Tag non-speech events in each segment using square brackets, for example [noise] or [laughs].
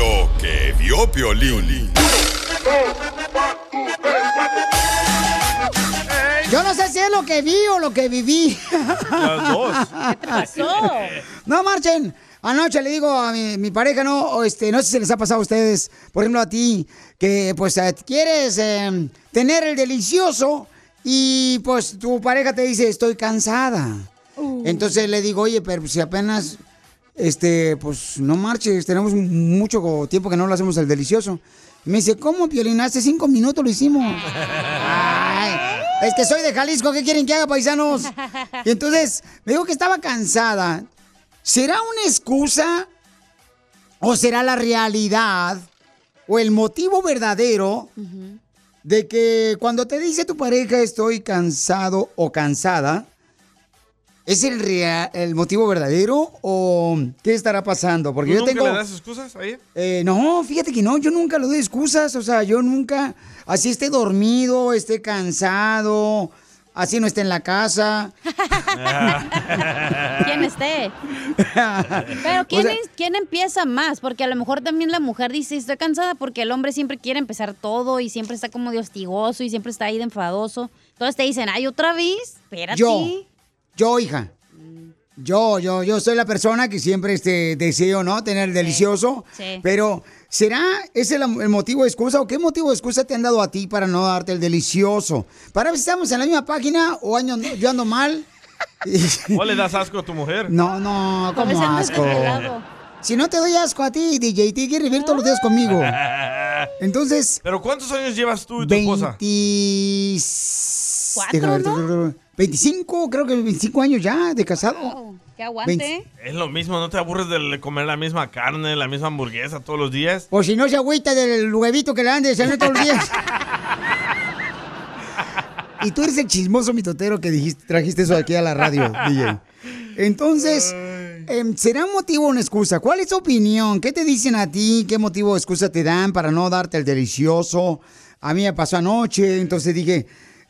Lo que vio Piolín. Yo no sé si es lo que vi o lo que viví. Las dos. [laughs] ¿Qué te pasó? No marchen. Anoche le digo a mi, mi pareja, no, este, no sé si les ha pasado a ustedes, por ejemplo a ti, que pues eh, quieres eh, tener el delicioso y pues tu pareja te dice, estoy cansada. Entonces le digo, oye, pero si apenas, este, pues no marches, tenemos mucho tiempo que no lo hacemos el delicioso. Y me dice, ¿cómo, Piolín? Hace cinco minutos lo hicimos. Ay, es que soy de Jalisco, ¿qué quieren que haga, paisanos? Y entonces me dijo que estaba cansada. ¿Será una excusa o será la realidad o el motivo verdadero de que cuando te dice tu pareja estoy cansado o cansada, ¿es el, rea- el motivo verdadero o qué estará pasando? Porque ¿Tú yo nunca tengo... le das excusas a ella? Eh, no, fíjate que no, yo nunca lo doy excusas, o sea, yo nunca, así esté dormido, esté cansado, así no esté en la casa. [laughs] ¿Quién esté? Pero ¿quién, O sea- es- quién empieza más? Porque a lo mejor también la mujer dice, estoy cansada porque el hombre siempre quiere empezar todo y siempre está como de hostigoso y siempre está ahí de enfadoso. Entonces te dicen, ay, otra vez, espérate. Yo, yo, hija. Yo, yo, yo soy la persona que siempre este, deseo, ¿no? Tener el delicioso. sí. Pero, ¿será ese el, el motivo de excusa o qué motivo de excusa te han dado a ti para no darte el delicioso? Para ver si estamos en la misma página o año, yo ando mal. [laughs] ¿O le das asco a tu mujer? No, no, Como asco. Si no te doy asco a ti, DJ, te quieres vivir todos los días conmigo. [laughs] Entonces. ¿Pero cuántos años llevas tú y tu esposa? 20... Cuatro, ¿no? 25, creo que 25 años ya de casado. Que aguante. Es lo mismo, ¿no te aburres de comer la misma carne, la misma hamburguesa todos los días? O si no se agüita del huevito que le dan de desayuno todos los días. [laughs] y tú eres el chismoso mitotero que dijiste, trajiste eso aquí a la radio, [laughs] DJ. Entonces, em, ¿será un motivo o una excusa? ¿Cuál es tu opinión? ¿Qué te dicen a ti? ¿Qué motivo o excusa te dan para no darte el delicioso? A mí me pasó anoche, entonces dije,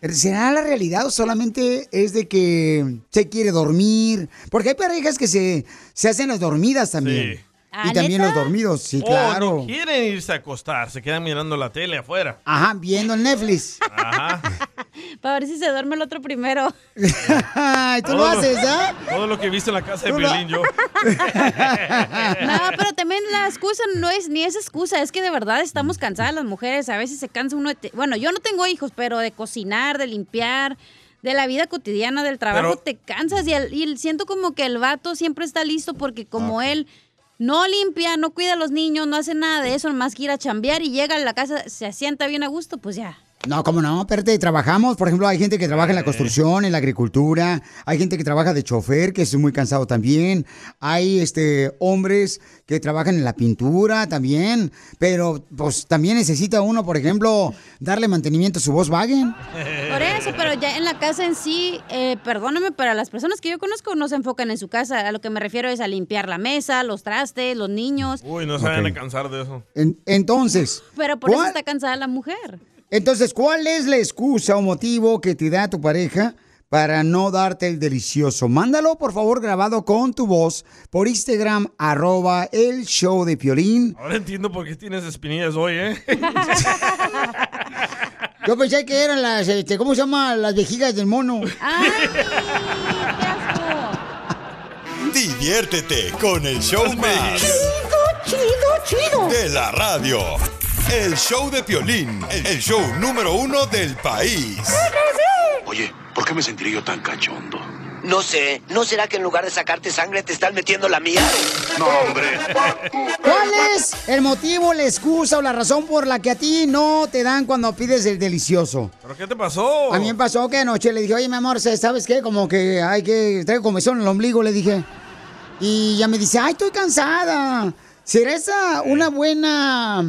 ¿será la realidad o solamente es de que se quiere dormir? Porque hay parejas que se, se hacen las dormidas también. Sí. Y también los dormidos, sí, Oh, claro. no quieren irse a acostar, se quedan mirando la tele afuera. Ajá, viendo el Netflix. Ajá. [laughs] Para ver si se duerme el otro primero. [laughs] Ay, tú lo haces, ¿ah? Todo lo que he visto en la casa de lo- Violín, yo. [laughs] No, pero también la excusa no es ni es excusa, es que de verdad estamos cansadas las mujeres. A veces se cansa uno de... te- Bueno, yo no tengo hijos, pero de cocinar, de limpiar, de la vida cotidiana, del trabajo, Pero- te cansas y, el- y siento como que el vato siempre está listo porque como él no limpia, no cuida a los niños, no hace nada de eso, nomás quiere ir a chambear y llega a la casa, se sienta bien a gusto, pues ya. No, ¿cómo no? Espérate, trabajamos. Por ejemplo, hay gente que trabaja en la construcción, en la agricultura. Hay gente que trabaja de chofer, que es muy cansado también. Hay este hombres que trabajan en la pintura también. Pero, pues, también necesita uno, por ejemplo, darle mantenimiento a su Volkswagen. [laughs] Por eso, pero ya en la casa en sí, eh, perdóname, pero las personas que yo conozco no se enfocan en su casa. A lo que me refiero es a limpiar la mesa, los trastes, los niños. Uy, no se van Ok. a cansar de eso. En- entonces, Pero por eso ¿cuál- está cansada la mujer. Entonces, ¿cuál es la excusa o motivo que te da tu pareja para no darte el delicioso? Mándalo, por favor, grabado con tu voz por Instagram, arroba el show de Piolín. Ahora entiendo por qué tienes espinillas hoy, ¿eh? [laughs] Yo pensé que eran las, este, ¿cómo se llama? Las vejigas del mono. Divertido. Diviértete con el show más. Chido, chido, chido. De la radio. El show de Piolín, el show número uno del país. Oye, ¿por qué me sentiría yo tan cachondo? No sé, ¿no será que en lugar de sacarte sangre te están metiendo la mía? No, hombre. ¿Cuál es el motivo, la excusa o la razón por la que a ti no te dan cuando pides el delicioso? ¿Pero qué te pasó? A mí me pasó que anoche le dije, oye, mi amor, ¿sabes qué? Como que hay que... Traigo comezón en el ombligo, le dije. Y ya me dice, ay, estoy cansada. ¿Será esa una buena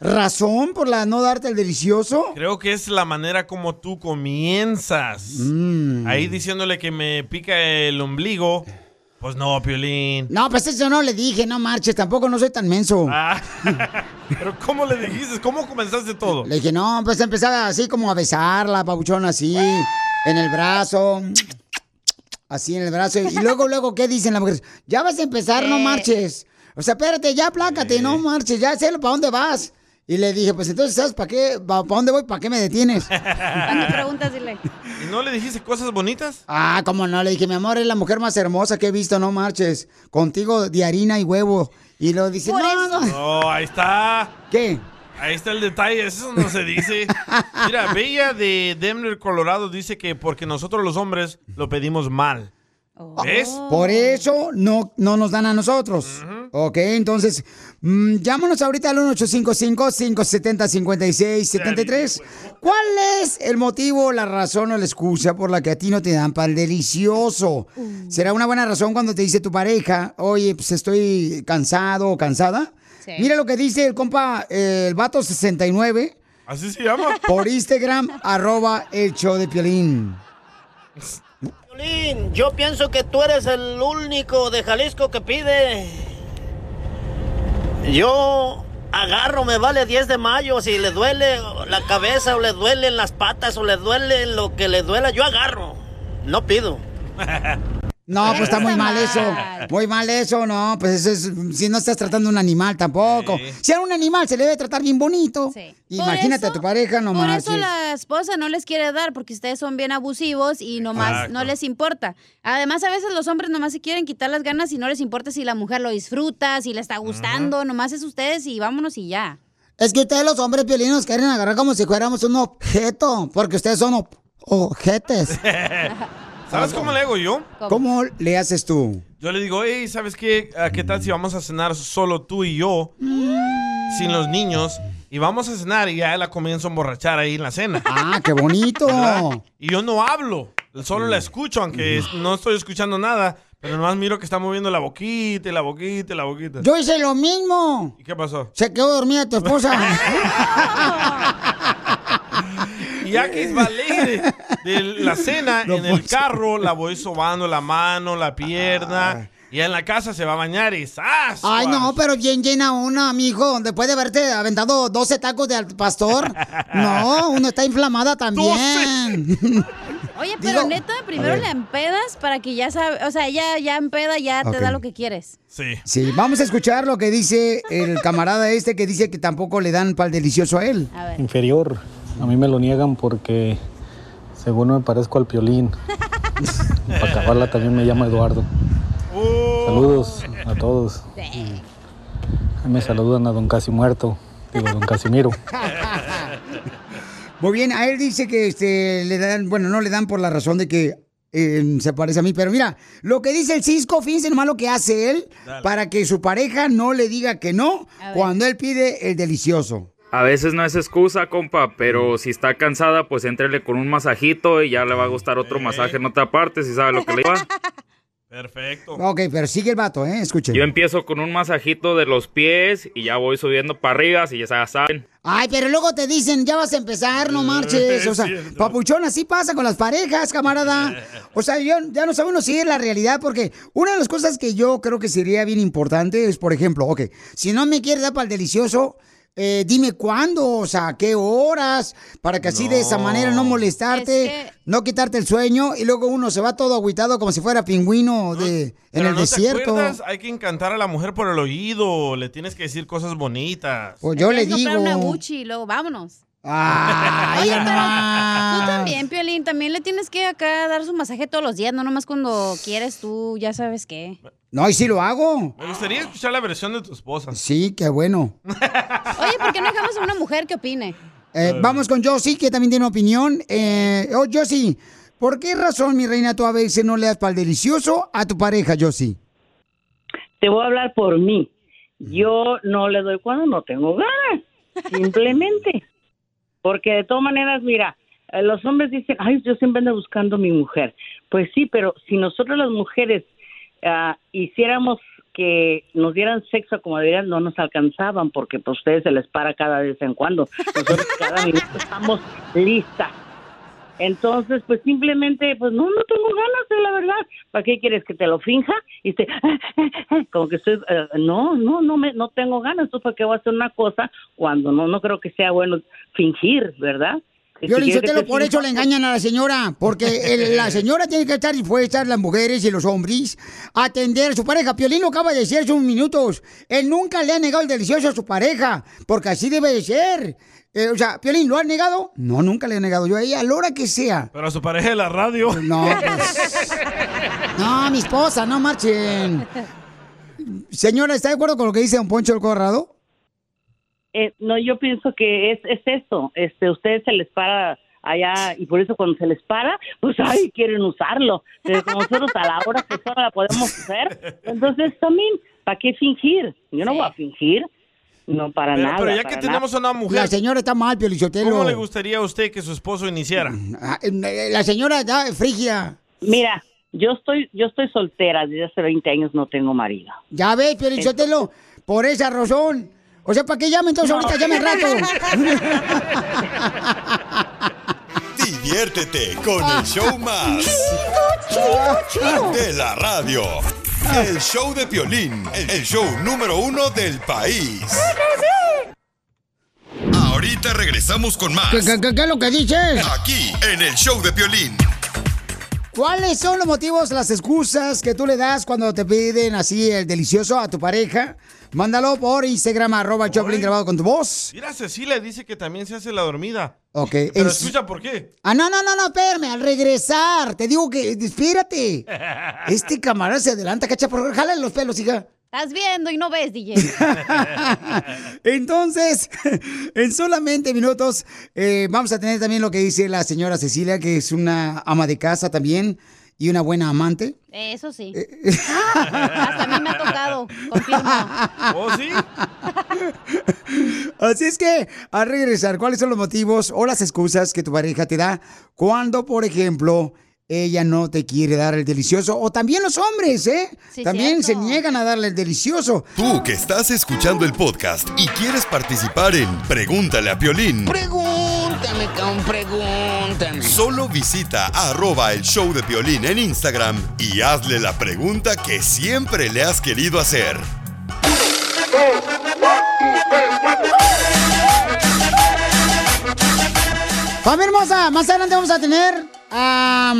razón por la no darte el delicioso? Creo que es la manera como tú comienzas. Mm. Ahí diciéndole que me pica el ombligo. Pues no, Piolín. No, pues eso no le dije, no marches, tampoco no soy tan menso. Ah, [laughs] Pero ¿cómo le dijiste? ¿Cómo comenzaste todo? Le dije, no, pues empezaba así como a besarla, pabuchón, así, en el brazo. Así en el brazo. Y luego, [laughs] luego, ¿qué dicen las mujeres? Ya vas a empezar, no Eh. marches. O sea, espérate, ya plácate, no marches, ya sé para dónde vas. Y le dije, pues entonces, ¿sabes para qué? ¿Para dónde voy? ¿Para qué me detienes? [laughs] Cuando preguntas, dile. ¿Y no le dijiste cosas bonitas? Ah, cómo no, le dije, mi amor, es la mujer más hermosa que he visto, no marches. Contigo de harina y huevo. Y lo dice, no, eso. no. No, ahí está. ¿Qué? Ahí está el detalle, eso no se dice. Mira, Bella de Denver, Colorado, dice que porque nosotros los hombres lo pedimos mal. ¿Ves? Por eso no, no nos dan a nosotros. Ok, entonces, mm, llámanos ahorita al 1855-570-5673. ¿Cuál es el motivo, la razón o la excusa por la que a ti no te dan para el delicioso? ¿Será una buena razón cuando te dice tu pareja, oye, pues estoy cansado o cansada? Sí. Mira lo que dice el compa, eh, el vato 69, Así se llama. por Instagram, arroba el show de Piolín. [laughs] Yo pienso que tú eres el único de Jalisco que pide. Yo agarro, me vale 10 de mayo, si le duele la cabeza o le duelen las patas o le duele lo que le duela, yo agarro, no pido. [laughs] No, pues está muy mal eso. Muy mal eso, no. Pues eso es, si no estás tratando a un animal tampoco. Sí. Si a un animal se le debe tratar bien bonito. Sí. Imagínate Por a tu eso- pareja, no Por eso la esposa no les quiere dar, porque ustedes son bien abusivos y nomás Exacto. no les importa. Además, a veces los hombres nomás se quieren quitar las ganas y no les importa si la mujer lo disfruta, si le está gustando, nomás es ustedes y vámonos y ya. Es que ustedes los hombres piolinos quieren agarrar como si fuéramos un objeto. Porque ustedes son ob- ojetes. [laughs] ¿Sabes cómo le hago yo? ¿Cómo le haces tú? Yo le digo, hey, ¿sabes qué? ¿A ¿Qué tal si vamos a cenar solo tú y yo, sin los niños? Y vamos a cenar y ya la comienzo a emborrachar ahí en la cena. Ah, qué bonito. [laughs] ¿verdad? Y yo no hablo, solo la escucho, aunque no estoy escuchando nada, pero nomás miro que está moviendo la boquita y la boquita y la boquita. Yo hice lo mismo. ¿Y qué pasó? Se quedó dormida tu esposa. [laughs] [laughs] Y ya que es alegre de la cena, No en el carro la voy sobando la mano, la pierna. Y en la casa se va a bañar y ¡zas! Ay, no, pero bien llena una, mijo. Después de haberte aventado 12 tacos de al pastor. [laughs] No, uno está inflamada también. [laughs] Oye, pero Digo- neta, primero le empedas para que ya sabe, o sea, ella ya empeda, ya te da lo que quieres. Sí. Sí, vamos a escuchar lo que dice el camarada este que dice que tampoco le dan pal delicioso a él. A ver. inferior. A mí me lo niegan porque según me parezco al piolín. [laughs] Para acabarla también me llama Eduardo. Saludos a todos. Ahí me saludan a don Casi Muerto. Digo, don Casimiro. Muy bien, a él dice que este, le dan, bueno, no le dan por la razón de que eh, se parece a mí, pero mira, lo que dice el Cisco, fíjense nomás lo que hace él Dale. para que su pareja no le diga que no cuando él pide el delicioso. A veces no es excusa, compa, pero si está cansada, pues entrele con un masajito y ya le va a gustar otro masaje en otra parte, si sabe lo que le va. [laughs] Perfecto. Ok, pero sigue el vato, ¿eh? Escuchen. Yo empiezo con un masajito de los pies y ya voy subiendo para arriba, si ya saben. Ay, pero luego te dicen, ya vas a empezar, no marches. O sea, papuchón, así pasa con las parejas, camarada. O sea, yo, ya no sabemos si es la realidad, porque una de las cosas que yo creo que sería bien importante es, por ejemplo, ok, si no me quieres dar para el delicioso, eh, dime cuándo, o sea, qué horas, para que así de esa manera no molestarte, Es que- no quitarte el sueño, y luego uno se va todo agüitado como si fuera pingüino de, en Pero el ¿no desierto. Te acuerdas? Hay que encantar a la mujer por el oído. Le tienes que decir cosas bonitas. Pues yo le digo. comprar una Gucci y luego vámonos. Ah, mira Tú nomás. también, Piolín, también le tienes que acá dar su masaje todos los días, no nomás cuando quieres tú, ya sabes qué. No, y sí lo hago. Me gustaría escuchar la versión de tu esposa. Sí, qué bueno. Oye, ¿por qué no dejamos a una mujer que opine? Eh, vamos con Josie, que también tiene opinión. Eh, oh, Josie, ¿por qué razón, mi reina, tú a veces no le das pal delicioso a tu pareja, Josie? Te voy a hablar por mí. Yo no le doy cuando no tengo ganas, simplemente. Porque de todas maneras, mira, eh, los hombres dicen, ay, yo siempre ando buscando a mi mujer. Pues sí, pero si nosotros las mujeres ah, hiciéramos que nos dieran sexo como deberían, no nos alcanzaban porque pues ustedes se les para cada vez en cuando. Nosotros cada minuto estamos listas. Entonces, pues simplemente, pues no, no tengo ganas de la verdad. ¿Para qué quieres que te lo finja? Y te, [laughs] como que estoy, eh, no, no, no me, no tengo ganas. Entonces, ¿para qué voy a hacer una cosa cuando no, no creo que sea bueno fingir, verdad? Si Violín, Sotelo, te por eso le engañan a la señora, porque el- la [laughs] señora tiene que estar dispuesta, las mujeres y los hombres, a atender a su pareja. Piolín lo acaba de decir hace unos minutos. Él nunca le ha negado el delicioso a su pareja, porque así debe de ser. Eh, o sea, Piolín, ¿lo ha negado? No, nunca le he negado yo a ella, a la hora que sea. Pero a su pareja de la radio. No, pues. [laughs] No, mi esposa, no marchen. Señora, ¿está de acuerdo con lo que dice don Poncho el Corrado? Eh, no, yo pienso que es, es eso. Este, ustedes se les para allá y por eso cuando se les para, pues ay, quieren usarlo. Pero como nosotros a la hora que solo la podemos hacer, entonces también, ¿para qué fingir? Yo no voy a fingir, no para Pero, nada. pero ya que tenemos a una mujer, La señora está mal, Piolichotelo. ¿cómo le gustaría a usted que su esposo iniciara? La señora está frigia. Mira, yo estoy, yo estoy soltera desde hace 20 años, no tengo marido. Ya ves, Piolichotelo, por esa razón. O sea, ¿para qué llamen entonces ahorita? Llamen rato. [laughs] Diviértete con el show más. De la radio. El show de Piolín. El show número uno del país. Ahorita regresamos con más. ¿Qué, qué- qué- qué es lo que dices? Aquí, en el show de Piolín. ¿Cuáles son los motivos, las excusas que tú le das cuando te piden así el delicioso a tu pareja? Mándalo por Instagram, arroba Choplin grabado con tu voz. Mira, Cecilia dice que también se hace la dormida. Ok. Pero en- escucha por qué. Ah, no, no, no, no, espérame, al regresar. Te digo que, espérate. [laughs] Este camarada se adelanta, cacha, por jálale los pelos, hija. Estás viendo y no ves, DJ. [laughs] Entonces, [laughs] en solamente minutos eh, vamos a tener también lo que dice la señora Cecilia, que es una ama de casa también y una buena amante. Eso sí. Eh, [laughs] Hasta a mí me ha tocado. Confirmo. [laughs] ¿Oh, sí? Así es que, al regresar, ¿cuáles son los motivos o las excusas que tu pareja te da cuando, por ejemplo, ella no te quiere dar el delicioso? O también los hombres, ¿eh? Sí, también cierto. se niegan a darle el delicioso. Tú que estás escuchando el podcast y quieres participar en Pregúntale a Piolín. Pregúntame, cabrón, pregúntame. Solo visita arroba el show de Piolín en Instagram y hazle la pregunta que siempre le has querido hacer. Familia hermosa, más adelante vamos a tener a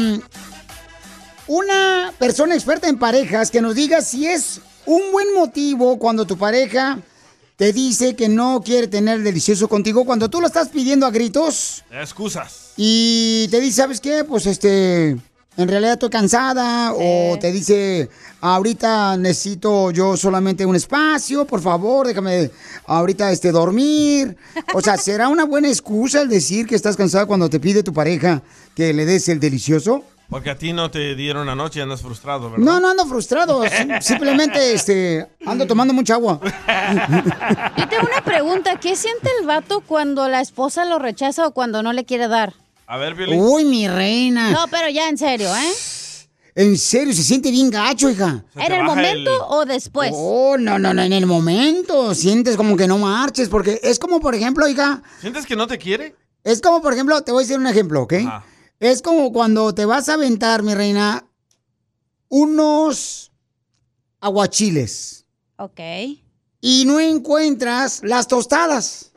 una persona experta en parejas que nos diga si es un buen motivo cuando tu pareja te dice que no quiere tener delicioso contigo, cuando tú lo estás pidiendo a gritos Excusas. y te dice, ¿sabes qué? Pues este, en realidad estoy cansada o te dice, ahorita necesito yo solamente un espacio, por favor, déjame ahorita este dormir. O sea, ¿será una buena excusa el decir que estás cansada cuando te pide tu pareja que le des el delicioso? Porque a ti no te dieron anoche y andas frustrado, ¿verdad? No, no ando frustrado, [laughs] sim- simplemente este ando tomando mucha agua. Yo tengo una pregunta. ¿Qué siente el vato cuando la esposa lo rechaza o cuando no le quiere dar? A ver, Violín. Uy, mi reina. No, pero ya en serio, ¿eh? En serio, se siente bien gacho, hija. ¿En el momento o después? Oh, no, no, no, en el momento. Sientes como que no marches, porque es como, por ejemplo, hija, ¿Sientes que no te quiere? es como, por ejemplo, te voy a decir un ejemplo, ¿ok? Es como cuando te vas a aventar, mi reina, unos aguachiles Ok. y no encuentras las tostadas.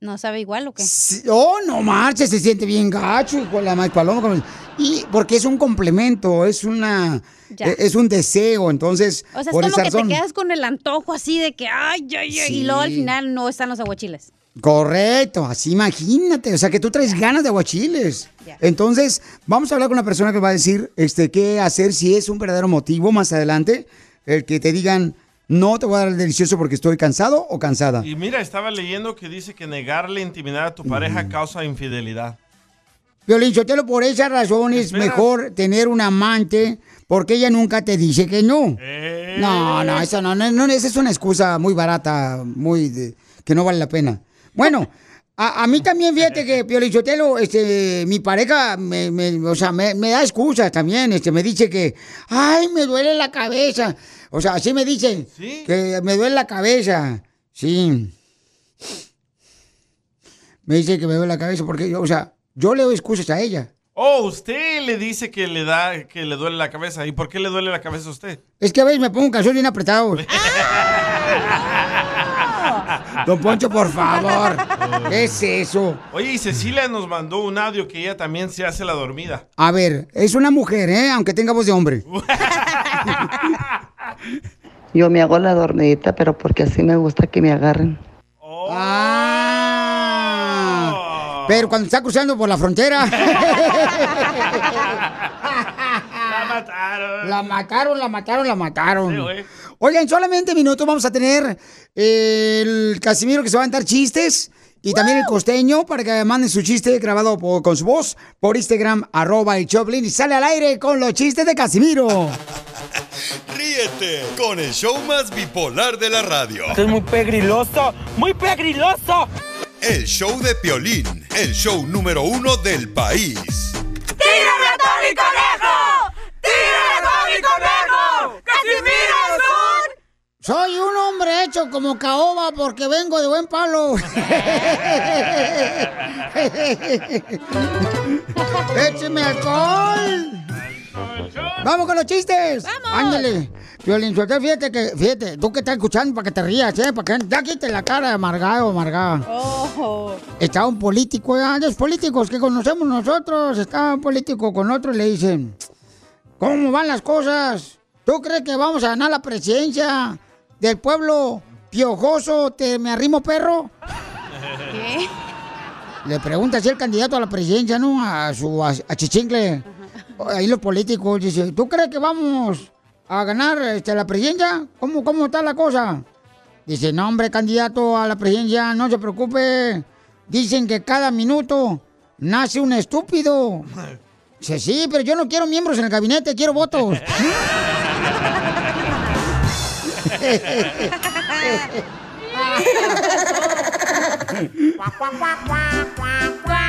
¿No sabe igual o qué? Sí, Oh, no marches, se siente bien gacho, hijo de la más paloma. Y porque es un complemento, es una, Ya. e- es un deseo, entonces, O sea, es como que razón. te quedas con el antojo así de que, ay, ay, ay, y luego al final no están los aguachiles. Correcto, así imagínate, o sea que tú traes ganas de aguachiles. Entonces, vamos a hablar con una persona que va a decir este, qué hacer si es un verdadero motivo más adelante. el que te digan, no te voy a dar el delicioso porque estoy cansado o cansada. Y mira, estaba leyendo que dice que negarle intimidad a tu pareja causa infidelidad. Violín Sotelo, por esa razón es mejor tener un amante porque ella nunca te dice que no. Eh. No, no, eso no, no, no, esa es una excusa muy barata, muy de- que no vale la pena. Bueno, a, a mí también, fíjate que [laughs] Piolín Sotelo, este, mi pareja, me, me- o sea, me, me da excusas también, este, me dice que, ay, me duele la cabeza. O sea, así me dice, que me duele la cabeza. Sí. Me dice que me duele la cabeza porque, yo, o sea, yo le doy excusas a ella. Oh, usted le dice que le da, que le duele la cabeza. ¿Y por qué le duele la cabeza a usted? Es que a veces me pongo un calzón bien apretado. [laughs] Don Poncho, por favor. [laughs] ¿Qué es eso? Oye, y Cecilia nos mandó un audio que ella también se hace la dormida. A ver, es una mujer, ¿eh? Aunque tenga voz de hombre. [laughs] Yo me hago la dormidita, pero porque así me gusta que me agarren. Ah, pero cuando está cruzando por la frontera. [laughs] La mataron. La mataron, la mataron, la mataron. Oigan, solamente minutos vamos a tener eh, el Casimiro que se va a aventar chistes. Y también el costeño para que manden su chiste grabado por- con su voz por Instagram, arroba el Choplin. Y sale al aire con los chistes de Casimiro. [laughs] Ríete con el show más bipolar de la radio. Esto es muy pegriloso, muy pegriloso. El show de Piolín, el show número uno del país. ¡Tírame a Tony Conejo! ¡Tírame a Tony Conejo! ¡Casimiro. Soy un hombre hecho como caoba porque vengo de buen palo. [laughs] ¡Écheme alcohol! ¡Vamos con los chistes! ¡Vamos! Ándale. Violín, fíjate que, fíjate, tú que estás escuchando para que te rías, ¿eh? Para que ya quite la cara de amargado, amargada. Está un político, ya, los políticos que conocemos nosotros, está un político con otro y le dicen, ¿cómo van las cosas? ¿Tú crees que vamos a ganar la presidencia del pueblo piojoso, te me arrimo perro? ¿Qué? Le pregunta si el candidato a la presidencia, ¿no? A su a, a Chichincle. Ahí los políticos dice, ¿tú crees que vamos a ganar este, la presidencia? ¿Cómo, ¿Cómo está la cosa? Dice, no, hombre, candidato a la presidencia, no se preocupe. Dicen que cada minuto nace un estúpido. [laughs] Dice, sí, pero yo no quiero miembros en el gabinete, quiero votos. [laughs]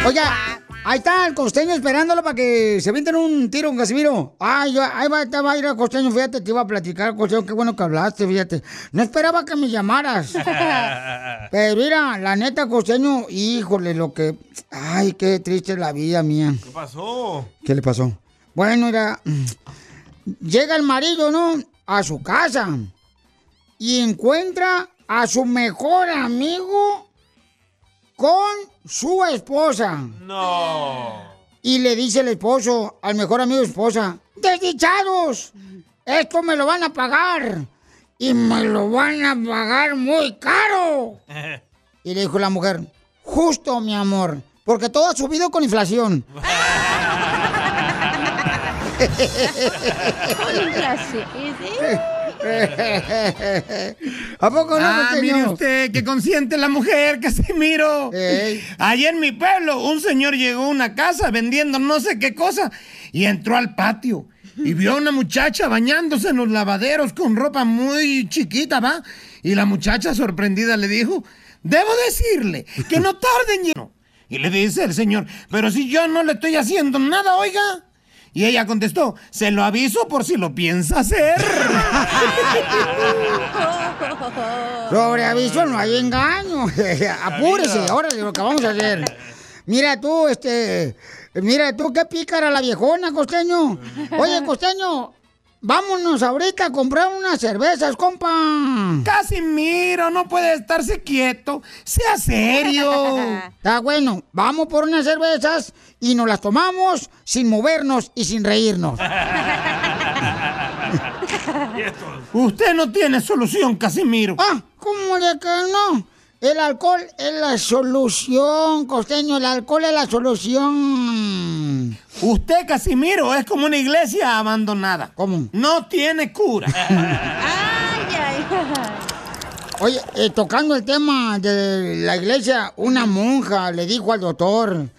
Oiga, ahí está el costeño esperándolo para que se avienten un tiro con Casimiro. Ay, yo- ahí va, te va a ir el costeño, fíjate, te iba a platicar, costeño, qué bueno que hablaste, fíjate. No esperaba que me llamaras. [laughs] Pero mira, la neta, costeño, híjole, lo que... Ay, qué triste la vida mía. ¿Qué pasó? ¿Qué le pasó? Bueno, mira, llega el marido, ¿no? A su casa y encuentra a su mejor amigo con su esposa. No. Y le dice el esposo al mejor amigo de su esposa, desdichados, esto me lo van a pagar y me lo van a pagar muy caro. [laughs] Y le dijo la mujer, justo mi amor, porque todo ha subido con inflación. [laughs] [laughs] [laughs] ¿A poco no, Ah, mire usted, que consiente la mujer, Casimiro. Allá en mi pueblo, un señor llegó a una casa vendiendo no sé qué cosa y entró al patio y vio a una muchacha bañándose en los lavaderos con ropa muy chiquita, ¿va? Y la muchacha sorprendida le dijo, debo decirle que no tarde en llegar". Y le dice el señor, pero si yo no le estoy haciendo nada, oiga. Y ella contestó, se lo aviso por si lo piensa hacer. [laughs] Sobre aviso no hay engaño. [laughs] Apúrese, ahora lo que vamos a hacer. Mira tú, este. Mira tú, qué pícara la viejona, costeño. Oye, costeño, vámonos ahorita a comprar unas cervezas, compa. Casimiro, no puede estarse quieto. Sea serio. [laughs] Está bueno, vamos por unas cervezas y nos las tomamos sin movernos y sin reírnos. [laughs] Usted no tiene solución, Casimiro. Ah, ¿cómo de que no? El alcohol es la solución, costeño. El alcohol es la solución. Usted, Casimiro, es como una iglesia abandonada. ¿Cómo? No tiene cura. [laughs] Oye, eh, tocando el tema de la iglesia, una monja le dijo al doctor,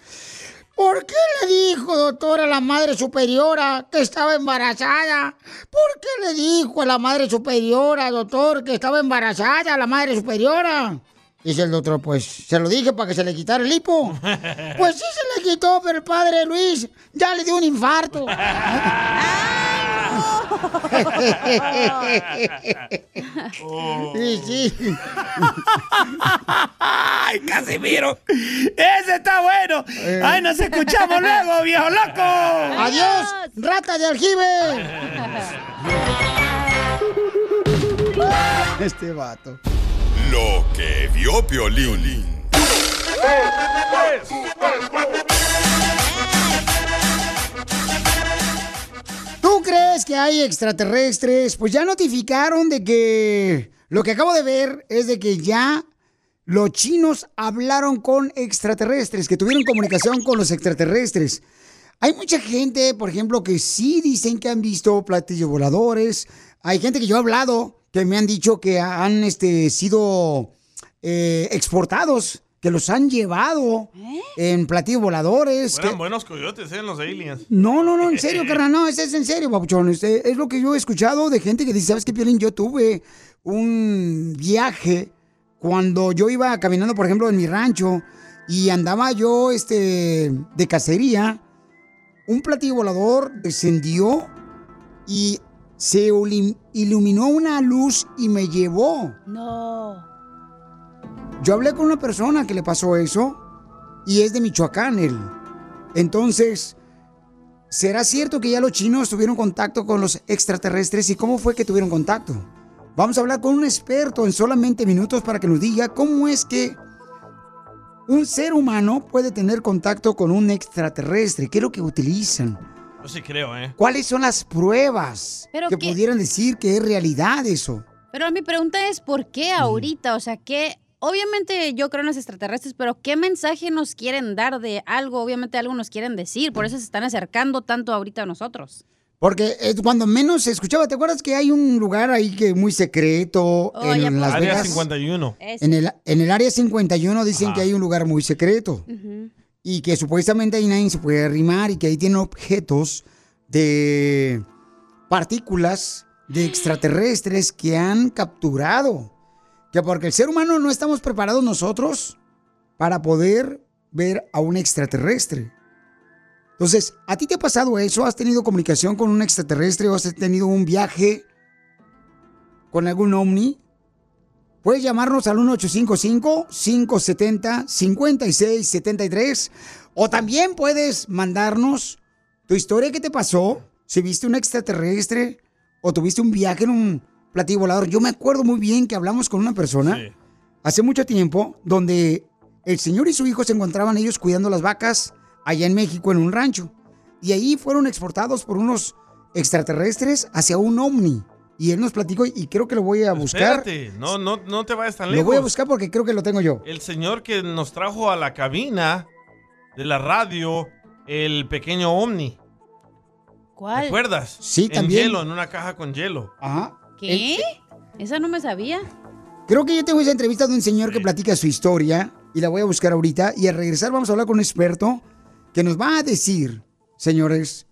¿por qué le dijo, doctor, a la madre superiora que estaba embarazada? ¿Por qué le dijo a la madre superiora, doctor, que estaba embarazada, a la madre superiora? Dice el doctor, pues se lo dije para que se le quitara el hipo. [laughs] Pues sí se le quitó, pero el padre Luis ya le dio un infarto. Sí, sí. [laughs] ¡Ay, Casimiro! ¡Ese está bueno! ¡Ay, nos escuchamos luego, viejo loco! ¡Adiós, rata de aljibe! [laughs] Este vato. Lo que vio Piolín. ¿Tú crees que hay extraterrestres? Pues ya notificaron de que lo que acabo de ver es de que ya los chinos hablaron con extraterrestres, que tuvieron comunicación con los extraterrestres. Hay mucha gente, por ejemplo, que sí dicen que han visto platillos voladores. Hay gente que yo he hablado que me han dicho que han este, sido eh, exportados, que los han llevado en platillos voladores. que- Eran buenos coyotes, ¿eh? Los aliens. no, no, no, en serio, [laughs] carnal, no, es, es en serio, papuchón. Este, es lo que yo he escuchado de gente que dice, ¿sabes qué, Piolín? Yo tuve un viaje cuando yo iba caminando, por ejemplo, en mi rancho y andaba yo este, de cacería. Un platillo volador descendió y se iluminó una luz y me llevó. No. Yo hablé con una persona que le pasó eso y es de Michoacán él. Entonces, ¿será cierto que ya los chinos tuvieron contacto con los extraterrestres y cómo fue que tuvieron contacto? Vamos a hablar con un experto en solamente minutos para que nos diga cómo es que un ser humano puede tener contacto con un extraterrestre. ¿Qué es lo que utilizan? Yo sí creo, ¿eh? ¿Cuáles son las pruebas Pero que qué- pudieran decir que es realidad eso? Pero mi pregunta es, ¿por qué ahorita? O sea, ¿qué? Obviamente yo creo en los extraterrestres, pero ¿qué mensaje nos quieren dar de algo? Obviamente algo nos quieren decir, por eso se están acercando tanto ahorita a nosotros. Porque eh, cuando menos se escuchaba, ¿te acuerdas que hay un lugar ahí que muy secreto Oh, ya en Las Área Vegas? 51. En el, en el área 51 dicen que hay un lugar muy secreto y que supuestamente ahí nadie se puede arrimar y que ahí tienen objetos de partículas de extraterrestres que han capturado. Que porque el ser humano no estamos preparados nosotros para poder ver a un extraterrestre. Entonces, ¿a ti te ha pasado eso? ¿Has tenido comunicación con un extraterrestre o has tenido un viaje con algún ovni? Puedes llamarnos al 1855-570-5673 o también puedes mandarnos tu historia que te pasó, si viste un extraterrestre o tuviste un viaje en un platillo volador. Yo me acuerdo muy bien que hablamos con una persona hace mucho tiempo donde el señor y su hijo se encontraban ellos cuidando las vacas allá en México en un rancho. Y ahí fueron exportados por unos extraterrestres hacia un ovni. Y él nos platicó y creo que lo voy a buscar. Espérate, no, no, no te vayas tan Lo lejos. voy a buscar porque creo que lo tengo yo. El señor que nos trajo a la cabina de la radio el pequeño ovni. ¿Cuál? ¿Te acuerdas? Sí, en también. hielo, en una caja con hielo. Ajá. ¿Qué? Esa no me sabía. Creo que yo tengo esa entrevista de un señor que platica su historia y la voy a buscar ahorita. Y al regresar vamos a hablar con un experto que nos va a decir, señores,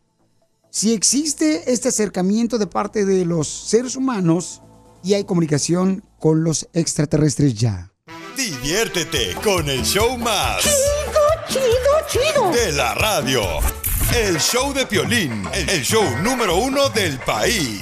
si existe este acercamiento de parte de los seres humanos y hay comunicación con los extraterrestres ya. Diviértete con el show más. Chido, chido, chido. De la radio. El show de Piolín, el show número uno del país.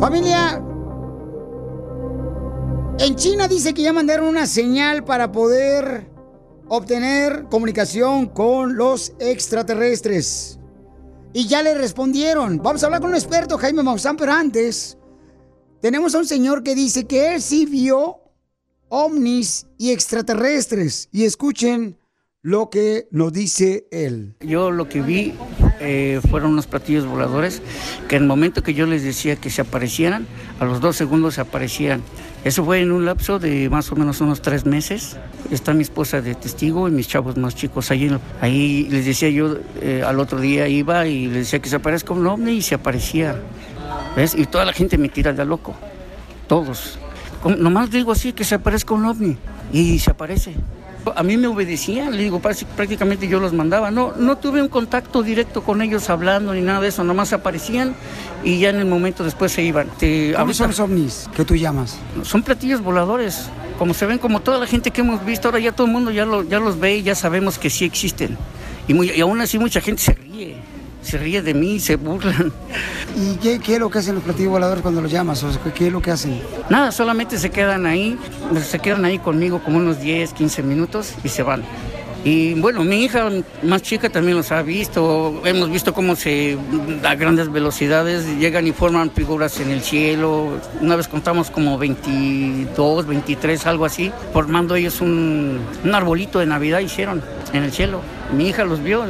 Familia, en China dice que ya mandaron una señal para poder obtener comunicación con los extraterrestres. Y ya le respondieron. Vamos a hablar con un experto, Jaime Maussan, pero antes tenemos a un señor que dice que él sí vio ovnis y extraterrestres. Y escuchen lo que nos dice él. Yo lo que vi eh, fueron unos platillos voladores que en el momento que yo les decía que se aparecieran, a los dos segundos se aparecían. Eso fue en un lapso de más o menos unos tres meses. Está mi esposa de testigo y mis chavos más chicos ahí. Ahí les decía yo, eh, al otro día iba y les decía que se aparezca un ovni y se aparecía. ¿Ves? Y toda la gente me tira de loco. Todos. Como- Nomás digo así, que se aparezca un ovni. Y se aparece. A mí me obedecían, le digo, prácti- prácticamente yo los mandaba. No, no tuve un contacto directo con ellos hablando ni nada de eso, nomás aparecían y ya en el momento después se iban. Te- ¿Cómo son los ovnis que tú llamas? son platillos voladores, como se ven, como toda la gente que hemos visto, ahora ya todo el mundo ya, lo- ya los ve y ya sabemos que sí existen. Y, muy- y aún así mucha gente se se ríe de mí, se burlan. ¿Y qué, qué es lo que hacen los platillos voladores cuando los llamas? O sea, ¿qué, qué es lo que hacen? Nada, solamente se quedan ahí, se quedan ahí conmigo como unos 10, 15 minutos y se van. Y bueno, mi hija más chica también los ha visto. Hemos visto cómo se a grandes velocidades llegan y forman figuras en el cielo. Una vez contamos como 22, 23, algo así, formando ellos un, un arbolito de Navidad hicieron en el cielo. Mi hija los vio,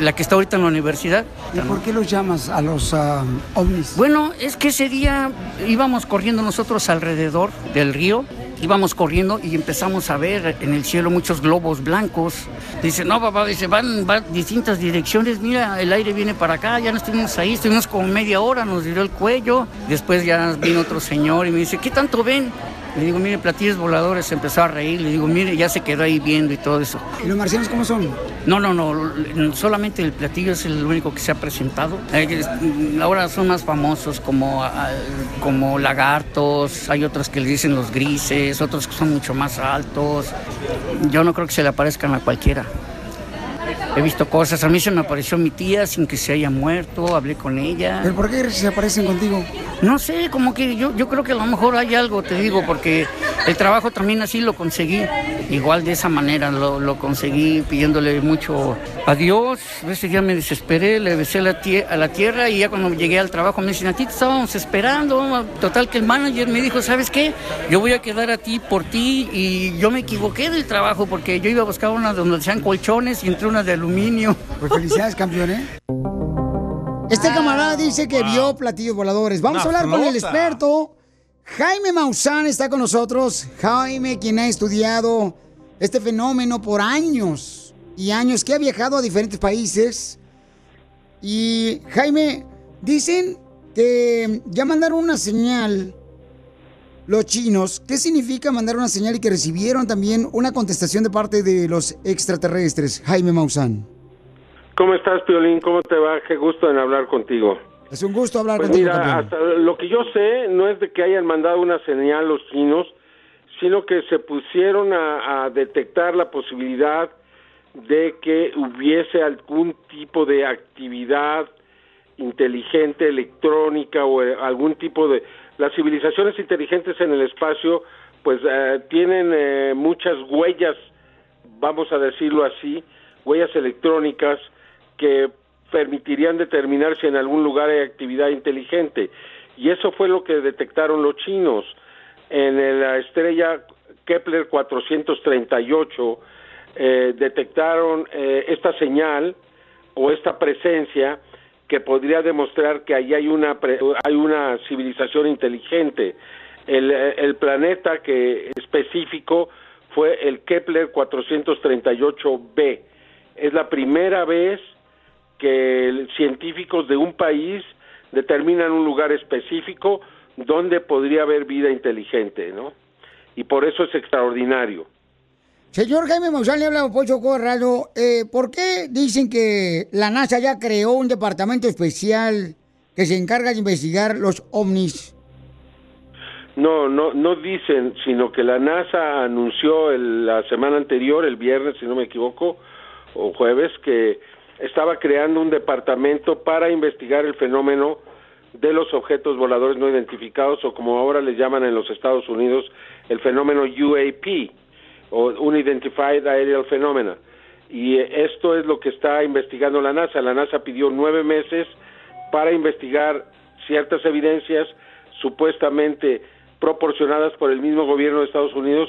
la que está ahorita en la universidad. ¿Y por qué los llamas a los ah, ovnis? Bueno, es que ese día íbamos corriendo nosotros alrededor del río, íbamos corriendo y empezamos a ver en el cielo muchos globos blancos. Dice, no, papá, dice, van, van distintas direcciones, mira, el aire viene para acá, ya no estuvimos ahí, estuvimos como media hora, nos dio el cuello. Después ya vino otro señor y me dice, ¿qué tanto ven? Le digo, mire, platillos voladores, se empezó a reír, le digo, mire, ya se quedó ahí viendo y todo eso. ¿Y los marcianos cómo son? No, no, no, solamente el platillo es el único que se ha presentado. Eh, es- Ahora son más famosos como, ah, como lagartos, hay otros que le dicen los grises, otros que son mucho más altos. Yo no creo que se le aparezcan a cualquiera. He visto cosas, a mí se me apareció mi tía sin que se haya muerto, hablé con ella. ¿Pero por qué se aparecen contigo? No sé, como que yo, yo creo que a lo mejor hay algo, te digo, porque el trabajo también así lo conseguí. Igual de esa manera lo, lo conseguí pidiéndole mucho a Dios. Ese día me desesperé, le besé a la, a la tierra y ya cuando llegué al trabajo me dicen, a ti te estábamos esperando. Total que el manager me dijo, ¿sabes qué? Yo voy a quedar a ti por ti y yo me equivoqué del trabajo porque yo iba a buscar una donde sean colchones y entré una de aluminio. Pues felicidades, campeón, ¿eh? Este camarada dice que vio platillos voladores. Vamos Una a hablar con el experto. Jaime Maussan está con nosotros. Jaime, quien ha estudiado este fenómeno por años y años, que ha viajado a diferentes países. Y Jaime, dicen que ya mandaron una señal los chinos. ¿Qué significa mandar una señal y que recibieron también una contestación de parte de los extraterrestres? Jaime Maussan. ¿Cómo estás, Piolín? ¿Cómo te va? Qué gusto en hablar contigo. Es un gusto hablar Pues contigo. mira, hasta lo que yo sé no es de que hayan mandado una señal los chinos, sino que se pusieron a, a detectar la posibilidad de que hubiese algún tipo de actividad inteligente, electrónica o eh, algún tipo de... Las civilizaciones inteligentes en el espacio pues eh, tienen eh, muchas huellas, vamos a decirlo así, huellas electrónicas que permitirían determinar si en algún lugar hay actividad inteligente. Y eso fue lo que detectaron los chinos. En la estrella Kepler 438 eh, detectaron eh, esta señal o esta presencia que podría demostrar que ahí hay una hay una civilización inteligente. El, el planeta que específico fue el Kepler 438b. Es la primera vez que científicos de un país determinan un lugar específico donde podría haber vida inteligente, ¿no? Y por eso es extraordinario. Señor Jaime Maussan, le habla Pocho Corrado. Eh, ¿Por qué dicen que la NASA ya creó un departamento especial que se encarga de investigar los ovnis? No, no, no dicen, sino que la NASA anunció el- la semana anterior, el viernes, si no me equivoco, o jueves, que estaba creando un departamento para investigar el fenómeno de los objetos voladores no identificados, o como ahora les llaman en los Estados Unidos, el fenómeno UAP, o Unidentified Aerial Phenomena. Y eh, esto es lo que está investigando la NASA. La NASA pidió nueve meses para investigar ciertas evidencias supuestamente proporcionadas por el mismo gobierno de Estados Unidos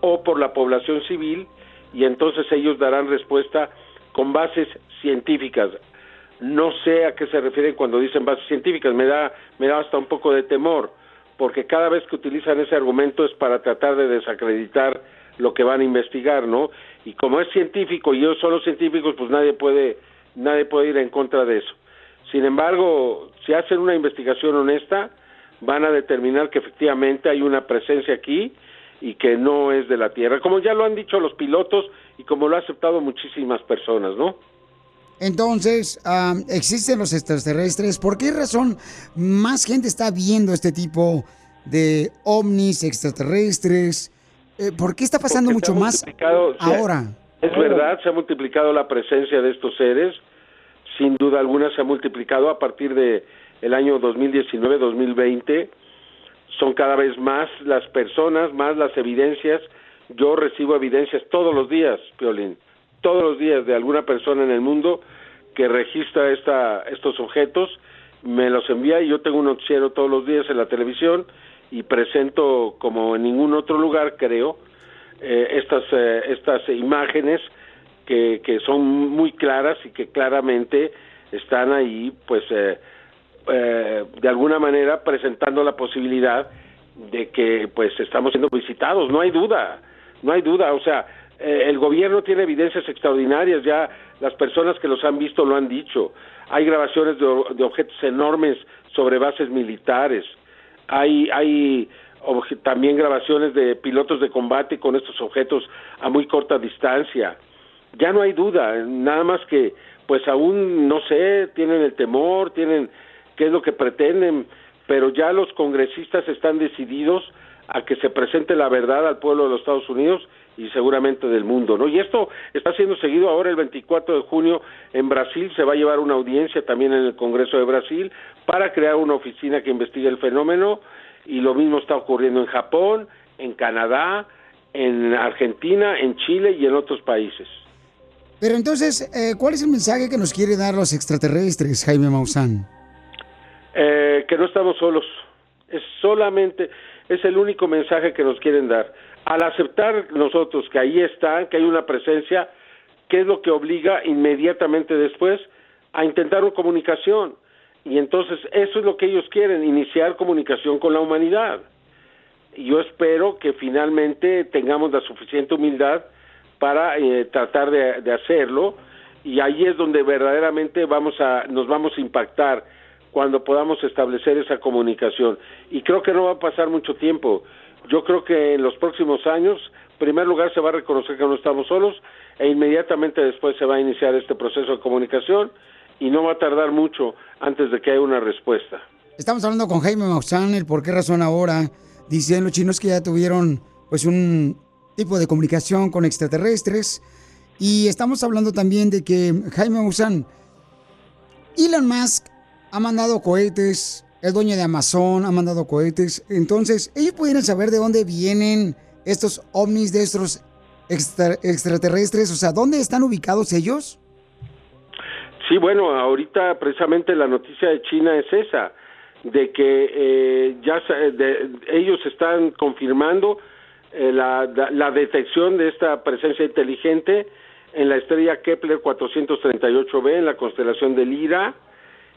o por la población civil y entonces ellos darán respuesta con bases científicas. No sé a qué se refieren cuando dicen bases científicas, me da me da hasta un poco de temor, porque cada vez que utilizan ese argumento es para tratar de desacreditar lo que van a investigar, ¿no? Y como es científico y ellos son los científicos, pues nadie puede nadie puede ir en contra de eso. Sin embargo, si hacen una investigación honesta, van a determinar que efectivamente hay una presencia aquí y que no es de la Tierra, como ya lo han dicho los pilotos y como lo han aceptado muchísimas personas, ¿no? Entonces, am, existen los extraterrestres. ¿Por qué razón más gente está viendo este tipo de ovnis extraterrestres? Eh, ¿Por qué está pasando Porque mucho más ahora? Es verdad, se ha multiplicado la presencia de estos seres, sin duda alguna se ha multiplicado a partir de el año 2019-2020. Son cada vez más las personas, más las evidencias. Yo recibo evidencias todos los días, Piolín, todos los días de alguna persona en el mundo que registra esta, estos objetos, me los envía y yo tengo un noticiero todos los días en la televisión y presento como en ningún otro lugar, creo, eh, estas eh, estas imágenes que, que son muy claras y que claramente están ahí pues eh, eh, de alguna manera presentando la posibilidad de que pues estamos siendo visitados. No hay duda no hay duda. O sea el gobierno tiene evidencias extraordinarias ya las personas que los han visto lo han dicho. Hay grabaciones de, de objetos enormes sobre bases militares hay hay también grabaciones de pilotos de combate con estos objetos a muy corta distancia. Ya no hay duda, nada más que pues aún no sé, tienen el temor, tienen qué es lo que pretenden, pero ya los congresistas están decididos a que se presente la verdad al pueblo de los Estados Unidos y seguramente del mundo, ¿no? Y esto está siendo seguido ahora el 24 de junio en Brasil, se va a llevar una audiencia también en el Congreso de Brasil para crear una oficina que investigue el fenómeno y lo mismo está ocurriendo en Japón, en Canadá, en Argentina, en Chile y en otros países. Pero entonces, eh, ¿cuál es el mensaje que nos quiere dar los extraterrestres, Jaime Maussan? Eh, que no estamos solos. Es solamente, es el único mensaje que nos quieren dar. Al aceptar nosotros que ahí están, que hay una presencia, ¿qué es lo que obliga inmediatamente después a intentar una comunicación? Y entonces eso es lo que ellos quieren, iniciar comunicación con la humanidad. Y yo espero que finalmente tengamos la suficiente humildad para eh, tratar de, de hacerlo y ahí es donde verdaderamente vamos a nos vamos a impactar cuando podamos establecer esa comunicación y creo que no va a pasar mucho tiempo yo creo que en los próximos años en primer lugar se va a reconocer que no estamos solos e inmediatamente después se va a iniciar este proceso de comunicación y no va a tardar mucho antes de que haya una respuesta Estamos hablando con Jaime Maussan, el por qué razón ahora dicen los chinos que ya tuvieron pues un tipo de comunicación con extraterrestres. Y estamos hablando también de que Jaime Maussan, Elon Musk ha mandado cohetes, el dueño de Amazon ha mandado cohetes. Entonces, ellos pudieran saber de dónde vienen estos ovnis de estos extra- extraterrestres. O sea, ¿dónde están ubicados ellos? Sí, bueno, ahorita precisamente la noticia de China es esa, de que eh, ya de- ellos están confirmando eh, la detección de esta presencia inteligente en la estrella Kepler 438b en la constelación de Lira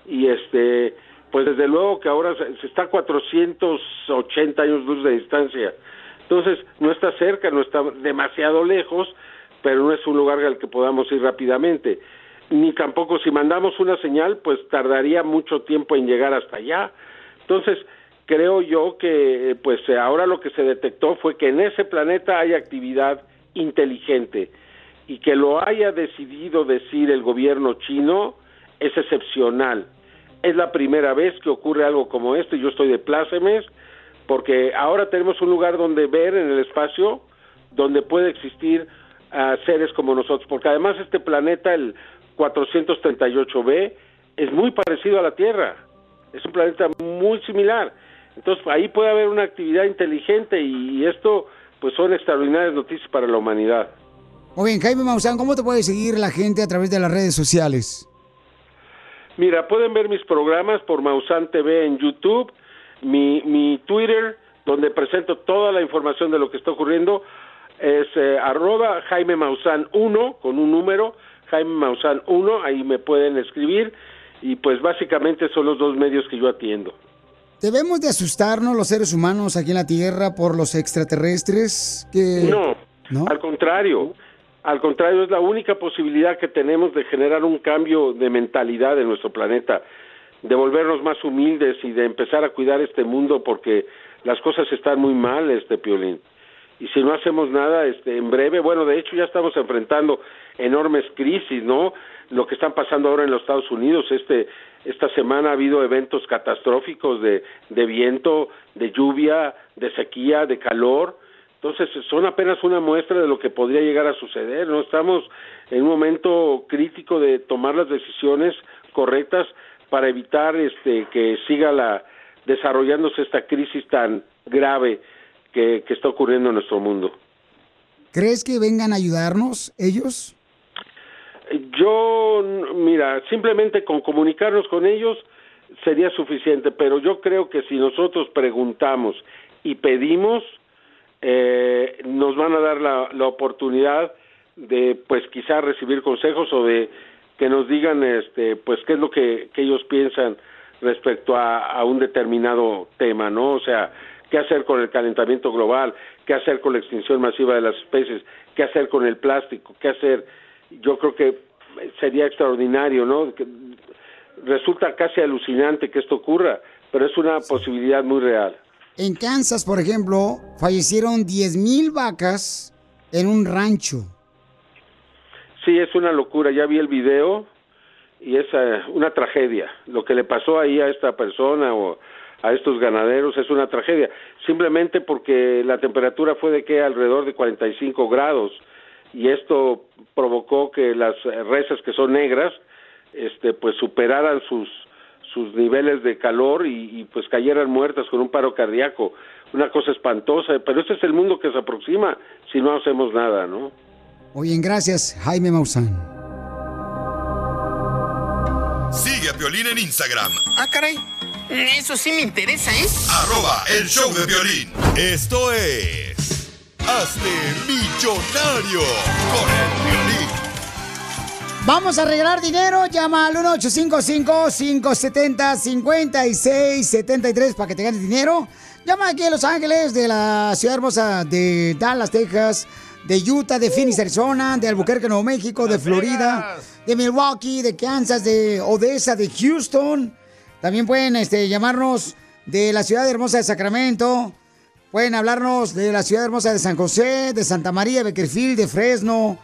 y este pues desde luego que ahora se, está a 480 años luz de distancia entonces no está cerca no está demasiado lejos pero no es un lugar al que podamos ir rápidamente ni tampoco si mandamos una señal, pues tardaría mucho tiempo en llegar hasta allá. Entonces, creo yo que pues ahora lo que se detectó fue que en ese planeta hay actividad inteligente y que lo haya decidido decir el gobierno chino es excepcional. Es la primera vez que ocurre algo como esto y yo estoy de plácemes porque ahora tenemos un lugar donde ver en el espacio donde puede existir ah, seres como nosotros, porque además este planeta, el 438b, es muy parecido a la Tierra, es un planeta muy similar, entonces ahí puede haber una actividad inteligente y, esto pues son extraordinarias noticias para la humanidad. Muy bien, Jaime Maussan, ¿cómo te puede seguir la gente a través de las redes sociales? Mira, pueden ver mis programas por Maussan TV en YouTube, mi, mi Twitter, donde presento toda la información de lo que está ocurriendo, es eh, arroba Jaime Maussan 1, con un número, Jaime Maussan 1, ahí me pueden escribir, y pues básicamente son los dos medios que yo atiendo. ¿Debemos de asustarnos los seres humanos aquí en la Tierra por los extraterrestres? Que... No, al contrario. Al contrario, es la única posibilidad que tenemos de generar un cambio de mentalidad en nuestro planeta, de volvernos más humildes y de empezar a cuidar este mundo porque las cosas están muy mal, este Piolín. Y si no hacemos nada, este, en breve, bueno, de hecho ya estamos enfrentando enormes crisis, ¿no? Lo que están pasando ahora en los Estados Unidos, este esta semana ha habido eventos catastróficos de, de viento, de lluvia, de sequía, de calor. Entonces, son apenas una muestra de lo que podría llegar a suceder. No estamos en un momento crítico de tomar las decisiones correctas para evitar este que siga la desarrollándose esta crisis tan grave que, que está ocurriendo en nuestro mundo. ¿Crees que vengan a ayudarnos ellos? Yo, mira, simplemente con comunicarnos con ellos sería suficiente, pero yo creo que si nosotros preguntamos y pedimos, eh, nos van a dar la, la oportunidad de, pues, quizá recibir consejos o de que nos digan, este, pues, qué es lo que, que ellos piensan respecto a, a un determinado tema, ¿no? O sea, qué hacer con el calentamiento global, qué hacer con la extinción masiva de las especies, qué hacer con el plástico, qué hacer yo creo que sería extraordinario, ¿no? resulta casi alucinante que esto ocurra, pero es una posibilidad muy real. En Kansas, por ejemplo, fallecieron 10.000 vacas en un rancho. Sí, es una locura. Ya vi el video y es eh, una tragedia. Lo que le pasó ahí a esta persona o a estos ganaderos es una tragedia. Simplemente porque la temperatura fue de que alrededor de 45 grados y esto provocó que las reses que son negras este pues superaran sus sus niveles de calor y, pues cayeran muertas con un paro cardíaco una cosa espantosa pero este es el mundo que se aproxima si no hacemos nada no Oye, gracias Jaime Maussan Sigue a Violín en Instagram Ah, caray eso sí me interesa, ¿eh? Arroba el show de violín. Esto es Hazte millonario con el violín. Vamos a regalar dinero. Llama al 1-855-570-5673 para que te ganes dinero. Llama aquí a Los Ángeles, de la ciudad hermosa de Dallas, Texas, de Utah, de Phoenix, Arizona, de Albuquerque, Nuevo México, de Florida, de Milwaukee, de Kansas, de Odessa, de Houston. También pueden este, llamarnos de la ciudad hermosa de Sacramento, Pueden hablarnos de la ciudad hermosa de San José, de Santa María, Beckerfield, de Fresno,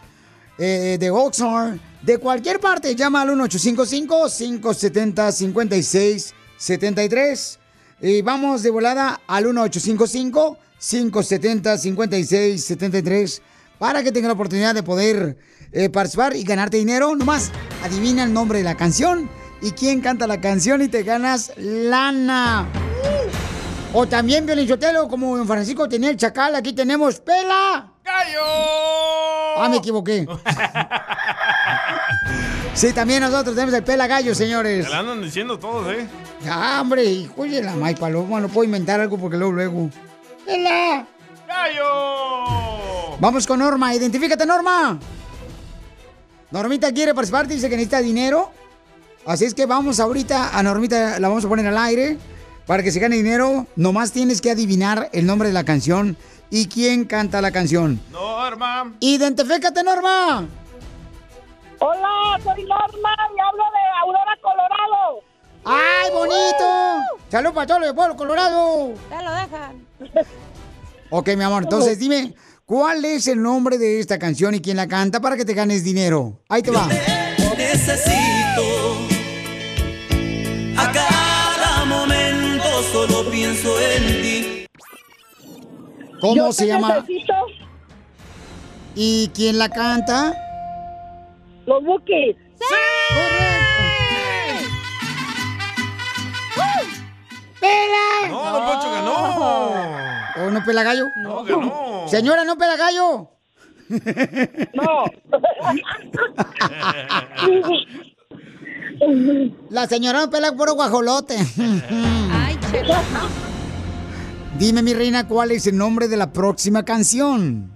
eh, de Oxnard, de cualquier parte. Llama al 1855-570-5673. Y vamos de volada al 1855-570-5673 para que tenga la oportunidad de poder eh, participar y ganarte dinero. Nomás adivina el nombre de la canción y quién canta la canción y te ganas lana. O también, Chotelo, como en Francisco tenía el chacal, aquí tenemos Pela. ¡Gallo! Ah, me equivoqué. sí, también nosotros tenemos el Pela Gallo, señores. Se la andan diciendo todos, ¿eh? Ah, hombre, hijo de la May Paloma, no puedo inventar algo porque luego, luego. ¡Pela! ¡Gallo! Vamos con Norma, identifícate, Norma. Normita quiere participar, dice que necesita dinero. Así es que vamos ahorita a Normita, la vamos a poner al aire. Para que se gane dinero, nomás tienes que adivinar el nombre de la canción y quién canta la canción. Norma. Identifícate, Norma. Hola, soy Norma y hablo de Aurora, Colorado. ¡Ay, bonito! ¡Salud para todos los de Pueblo Colorado! Ya lo dejan. [laughs] Ok, mi amor, entonces dime, ¿cuál es el nombre de esta canción y quién la canta para que te ganes dinero? Ahí te va. Necesito ¿Cómo Yo se llama? necesito. ¿Y quién la canta? Los Bookies. ¡Pela! No, don Poncho ganó. ¿O no pela gallo? No, ganó. Señora, ¿no pela gallo? No. [laughs] La señora no pela puro guajolote. [laughs] [laughs] Dime, mi reina, ¿cuál es el nombre de la próxima canción?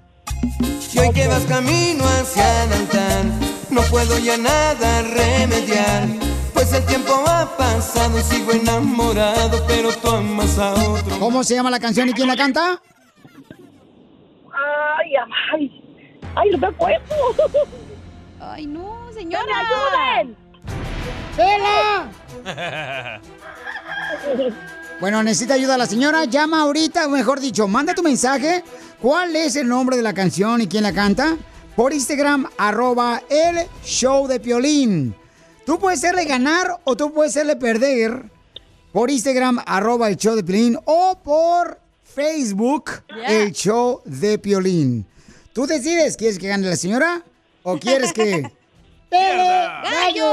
Si hoy que vas camino hacia Downtown, no puedo ya nada remediar. Pues el tiempo ha pasado, sigo enamorado, pero tú amas a otro. ¿Cómo se llama la canción y quién la canta? Ay, ay. Ay, no me acuerdo. Ay, no, señora. ¡Que me ayuden! ¡Pela! [laughs] Bueno, necesita ayuda la señora. Llama ahorita, o mejor dicho, manda tu mensaje. ¿Cuál es el nombre de la canción y quién la canta? Por Instagram, arroba el show de Piolín. Tú puedes hacerle ganar o tú puedes hacerle perder por Instagram, arroba el show de Piolín o por Facebook, el show de Piolín. Tú decides, ¿quieres que gane la señora o quieres que... [laughs] ¡Pele gallo!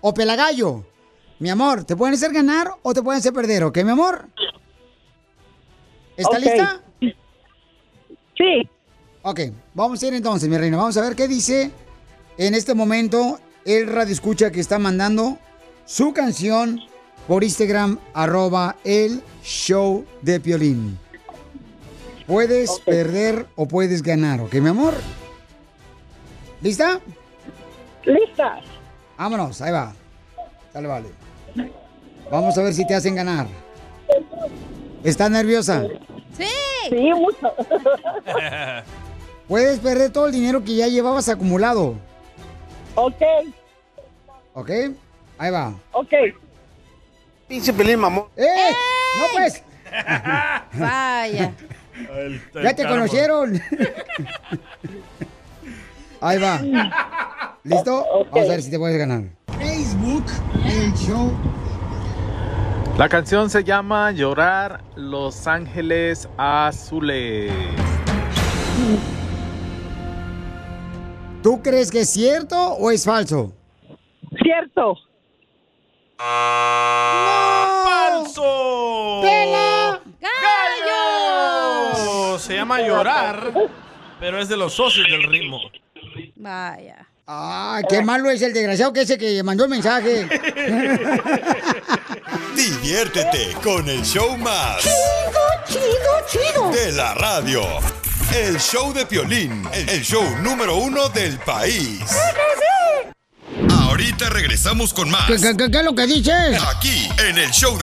O pelagallo. Mi amor, te pueden hacer ganar o te pueden hacer perder, ¿ok, mi amor? ¿Está lista? Sí. Ok, vamos a ir entonces, mi reina. Vamos a ver qué dice en este momento el radio escucha que está mandando su canción por Instagram, arroba el show de Piolín. Puedes perder o puedes ganar, ¿ok, mi amor? ¿Lista? Lista. Vámonos, ahí va. Dale, vale. Vamos a ver si te hacen ganar. ¿Estás nerviosa? Sí. Sí, mucho. [laughs] Puedes perder todo el dinero que ya llevabas acumulado. Ok, ¿Ok? Ahí va. ok. Pinche pelín, mamón. ¡Eh! ¡No, pues! [laughs] Vaya. ¡Ya te conocieron! Ahí va. ¿Listo? Vamos a ver si te puedes ganar. Facebook, el show. La canción se llama Llorar Los Ángeles Azules. ¿Tú crees que es cierto o es falso? Cierto. ¡Falso! ¡Pela! ¡Gallo! Se llama llorar, pero es de los socios del ritmo. Vaya. ¡Ah, qué malo es el desgraciado que ese que mandó el mensaje! [laughs] Diviértete con el show más. Chido, chido, chido. De la radio. El show de Piolín, el show número uno del país. Ahorita regresamos con más. ¿Qué, qué, qué- qué es lo que dices? Aquí, en el show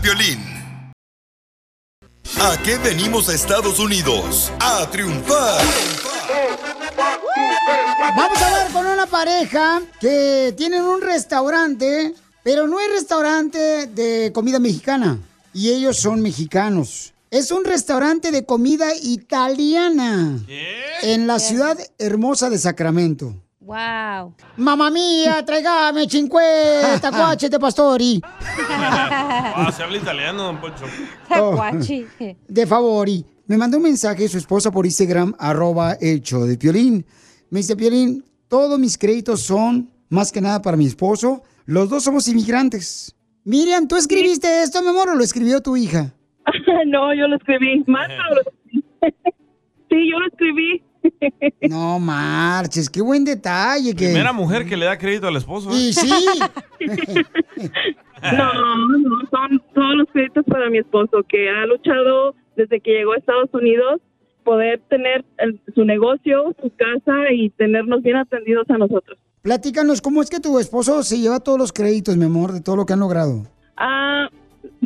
Piolín. ¿A qué venimos a Estados Unidos? A triunfar. Vamos a hablar con una pareja que tienen un restaurante, pero no es restaurante de comida mexicana. Y ellos son mexicanos. Es un restaurante de comida italiana. En la ciudad hermosa de Sacramento. Wow. Mamma mía, tráigame 50 [laughs] guaches de pastori. [laughs] Ah, se habla italiano, don Poncho. [laughs] Oh. De favori. Me mandó un mensaje su esposa por Instagram, arroba el show de Piolín. Me dice, Piolín, todos mis créditos son más que nada para mi esposo. Los dos somos inmigrantes. Miriam, ¿tú escribiste esto, mi amor, o lo escribió tu hija? no, yo lo escribí. Marta lo escribí. sí, yo lo escribí. No marches, qué buen detalle. Que... Primera mujer que le da crédito al esposo. ¿eh? Y sí. [laughs] No, no, son todos los créditos para mi esposo, que ha luchado desde que llegó a Estados Unidos poder tener el- su negocio, su casa y tenernos bien atendidos a nosotros. Platícanos, ¿cómo es que tu esposo se lleva todos los créditos, mi amor, de todo lo que han logrado? Ah,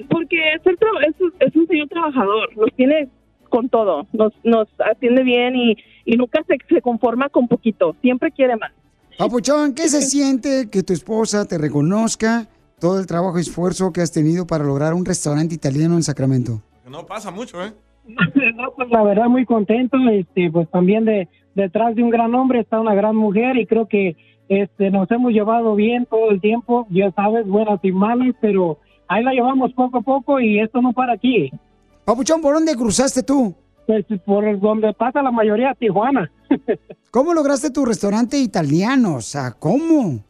porque es, el es, un- es un señor trabajador, nos tiene con todo, nos, nos atiende bien y, y nunca se, se conforma con poquito, siempre quiere más. Papuchón, ¿qué se siente que tu esposa te reconozca todo el trabajo y esfuerzo que has tenido para lograr un restaurante italiano en Sacramento? No pasa mucho, ¿eh? [laughs] No, pues la verdad muy contento, este, pues también de detrás de un gran hombre está una gran mujer y creo que este nos hemos llevado bien todo el tiempo, ya sabes, buenas y malas, pero ahí la llevamos poco a poco y esto no para aquí. Papuchón, ¿por dónde cruzaste tú? Pues por donde pasa la mayoría, Tijuana. [laughs] ¿Cómo lograste tu restaurante italiano? O sea, ¿cómo?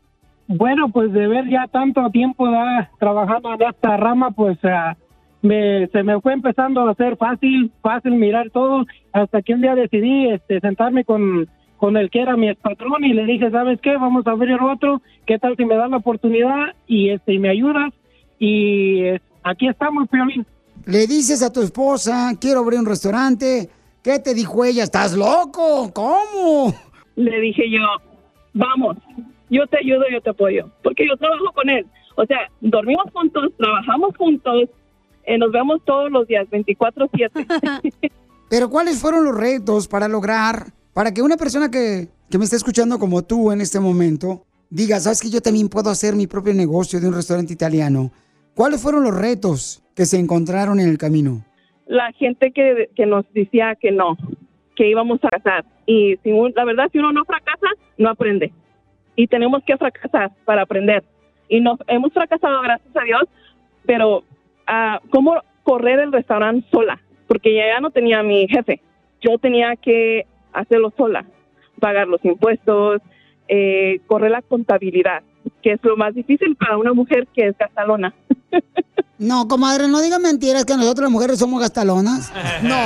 Bueno, pues de ver ya tanto tiempo ¿verdad? trabajando en esta rama, pues ah, me, se me fue empezando a hacer fácil, fácil mirar todo, hasta que un día decidí este, sentarme con, con el que era mi patrón y le dije, ¿sabes qué? Vamos a abrir otro, ¿qué tal si me das la oportunidad y este y me ayudas? Y eh, aquí estamos, Piolín. Le dices a tu esposa, quiero abrir un restaurante. ¿Qué te dijo ella? ¿Estás loco? ¿Cómo? Le dije yo, vamos, yo te ayudo, yo te apoyo, porque yo trabajo con él. O sea, dormimos juntos, trabajamos juntos, eh, nos vemos todos los días, 24/7. [laughs] Pero ¿cuáles fueron los retos para lograr, para que una persona que, que me está escuchando como tú en este momento, diga, sabes que yo también puedo hacer mi propio negocio de un restaurante italiano? ¿Cuáles fueron los retos que se encontraron en el camino? La gente que, nos decía que no, que íbamos a fracasar. Y si un- la verdad, si uno no fracasa, no aprende. Y tenemos que fracasar para aprender. Y nos hemos fracasado, gracias a Dios, pero ah, ¿cómo correr el restaurante sola? Porque ya no tenía mi jefe. Yo tenía que hacerlo sola, pagar los impuestos, eh, correr la contabilidad, que es lo más difícil para una mujer que es gastalona. [laughs] No, comadre, no digan mentiras que nosotros las mujeres somos gastalonas. [laughs] No.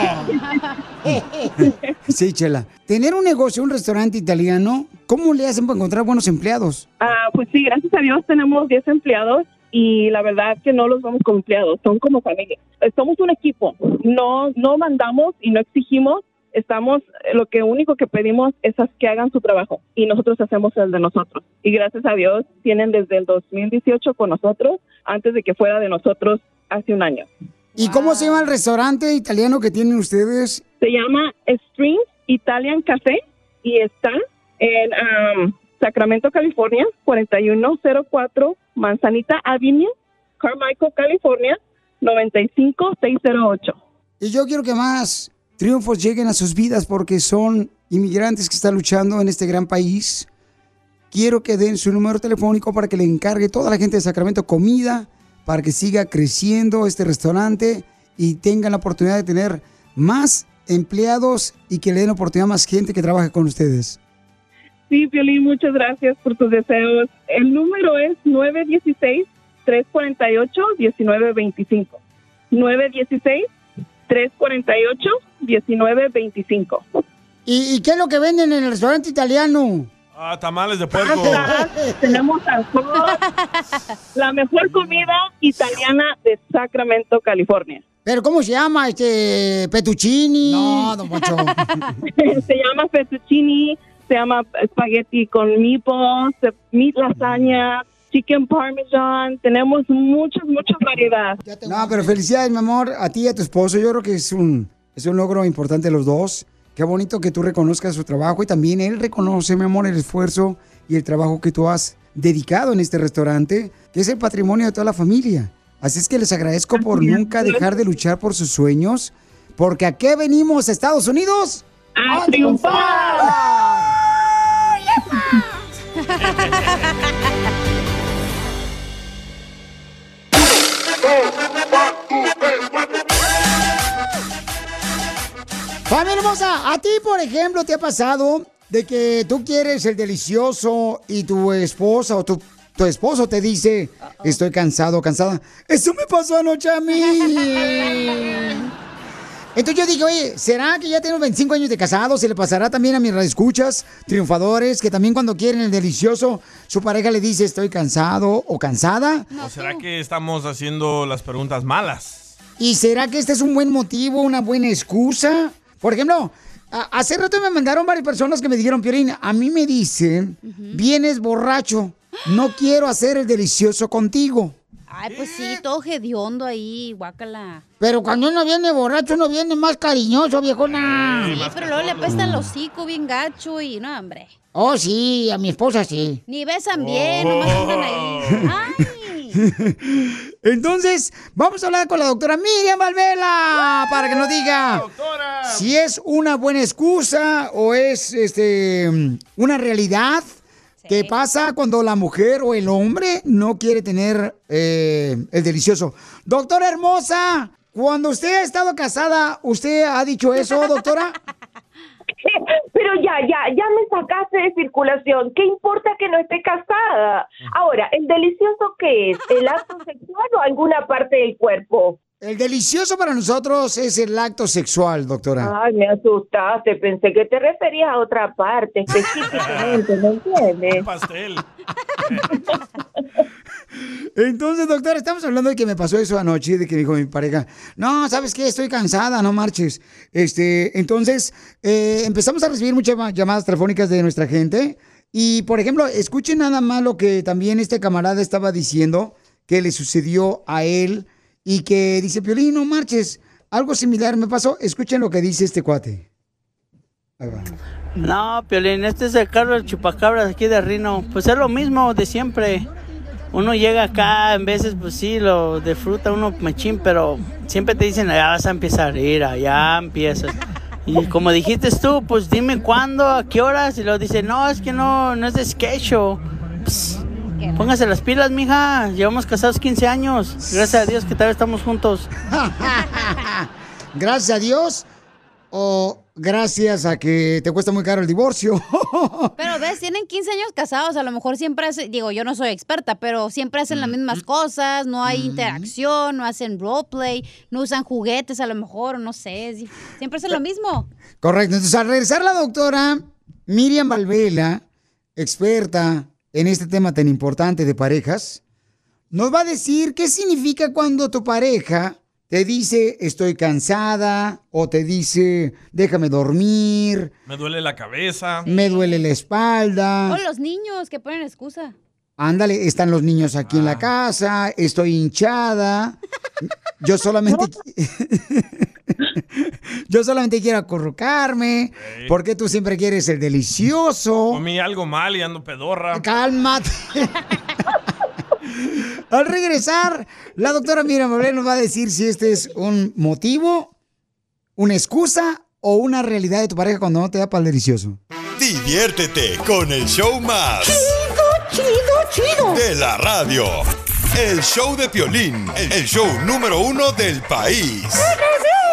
[laughs] Sí, Chela. Tener un negocio, un restaurante italiano, ¿cómo le hacen para encontrar buenos empleados? Ah, pues sí, gracias a Dios tenemos 10 empleados y la verdad que no los vemos como empleados, son como familia. Somos un equipo, no no mandamos y no exigimos, estamos eh, lo que único que pedimos es que hagan su trabajo y nosotros hacemos el de nosotros. Y gracias a Dios tienen desde el 2018 con nosotros, antes de que fuera de nosotros hace un año. ¿Y cómo se llama el restaurante italiano que tienen ustedes? Se llama Stream Italian Café y está en um, Sacramento, California, 4104 Manzanita Avenue, Carmichael, California, 95608. Y yo quiero que más triunfos lleguen a sus vidas porque son inmigrantes que están luchando en este gran país. Quiero que den su número telefónico para que le encargue toda la gente de Sacramento comida, para que siga creciendo este restaurante y tengan la oportunidad de tener más empleados y que le den oportunidad a más gente que trabaje con ustedes. Sí, Violín, muchas gracias por tus deseos. El número es 916-348-1925. 916-348-1925. ¿Y, ¿Y qué es lo que venden en el restaurante italiano? Ah, tamales de puerco. Tenemos alcohol, la mejor comida italiana de Sacramento, California. ¿Pero cómo se llama? Este, Petuccini. No, don Poncho. [laughs] se llama fettuccini, se llama espagueti con meatballs, se- meat lasagna, chicken parmesan. Tenemos muchas, muchas variedades. No, pero felicidades, mi amor, a ti y a tu esposo. Yo creo que es un, es un logro importante de los dos. Qué bonito que tú reconozcas su trabajo y también él reconoce, mi amor, el esfuerzo y el trabajo que tú has dedicado en este restaurante, que es el patrimonio de toda la familia. Así es que les agradezco por nunca dejar de luchar por sus sueños, porque ¿a qué venimos, Estados Unidos? ¡A triunfar! [laughs] Familia hermosa, a ti, por ejemplo, te ha pasado de que tú quieres el delicioso y tu esposa o tu, tu esposo te dice, estoy cansado, cansada. Eso me pasó anoche a mí. [laughs] Entonces yo dije, oye, ¿será que ya tengo 25 años de casado? ¿Se le pasará también a mis radioescuchas, triunfadores, que también cuando quieren el delicioso, su pareja le dice, estoy cansado o cansada? ¿O será que estamos haciendo las preguntas malas? ¿Y será que este es un buen motivo, una buena excusa? Por ejemplo, hace rato me mandaron varias personas que me dijeron, Piolín, a mí me dicen, vienes borracho, no quiero hacer el delicioso contigo. Ay, pues sí, todo hediondo ahí, guácala. Pero cuando uno viene borracho, uno viene más cariñoso, viejona. Sí, pero luego le apesta el hocico bien gacho y no, hombre. Oh, sí, a mi esposa sí. Ni besan bien, nomás andan ahí. [laughs] Ay. Entonces, vamos a hablar con la doctora Miriam Valvela para que nos diga si es una buena excusa o es este una realidad que pasa cuando la mujer o el hombre no quiere tener eh, el delicioso. Doctora hermosa, cuando usted ha estado casada, ¿usted ha dicho eso, doctora? [laughs] Pero ya, ya, ya me sacaste de circulación. ¿Qué importa que no esté casada? Ahora, ¿el delicioso qué es? ¿El acto sexual o alguna parte del cuerpo? El delicioso para nosotros es el acto sexual, doctora. Ay, me asustaste. Pensé que te referías a otra parte específicamente, ¿me entiendes? pastel. [laughs] Entonces, doctora, estamos hablando de que me pasó eso anoche, de que dijo mi pareja, no, ¿sabes qué? Estoy cansada, no marches. Este, entonces, eh, empezamos a recibir muchas ma- llamadas telefónicas de nuestra gente. Y, por ejemplo, escuchen nada más lo que también este camarada estaba diciendo que le sucedió a él y que dice, Piolín, no marches. Algo similar me pasó. Escuchen lo que dice este cuate. Ahí va. No, Piolín, este es el Carlos Chupacabras aquí de Rino. Pues es lo mismo de siempre. Uno llega acá, en veces, pues sí, lo disfruta uno machín, pero siempre te dicen, ya vas a empezar a ir, ya empiezas. Y como dijiste tú, pues dime cuándo, a qué horas, y luego dice, no, es que no, no es de sketch show. Pss, póngase las pilas, mija, llevamos casados 15 años. Gracias a Dios que todavía estamos juntos. [laughs] Gracias a Dios o gracias a que te cuesta muy caro el divorcio. [laughs] Pero ves, tienen 15 años casados, a lo mejor siempre hacen, digo, yo no soy experta, pero siempre hacen las mismas cosas, no hay interacción, no hacen roleplay, no usan juguetes a lo mejor, no sé, siempre hacen lo mismo. Correcto. Entonces, al regresar la doctora Miriam Valvela, experta en este tema tan importante de parejas, nos va a decir qué significa cuando tu pareja te dice estoy cansada o te dice déjame dormir, Me duele la cabeza. me duele la espalda. O los niños que ponen excusa. Ándale, están los niños aquí en la casa, estoy hinchada. Yo solamente [laughs] [laughs] Yo solamente quiero acurrucarme, porque tú siempre quieres el delicioso. Comí algo mal y ando pedorra. Cálmate. Al regresar, la doctora Miriam nos va a decir si este es un motivo, una excusa o una realidad de tu pareja cuando no te da para el delicioso. Diviértete con el show más. Chido, chido, De la radio. El show de Piolín, el show número uno del país. Violín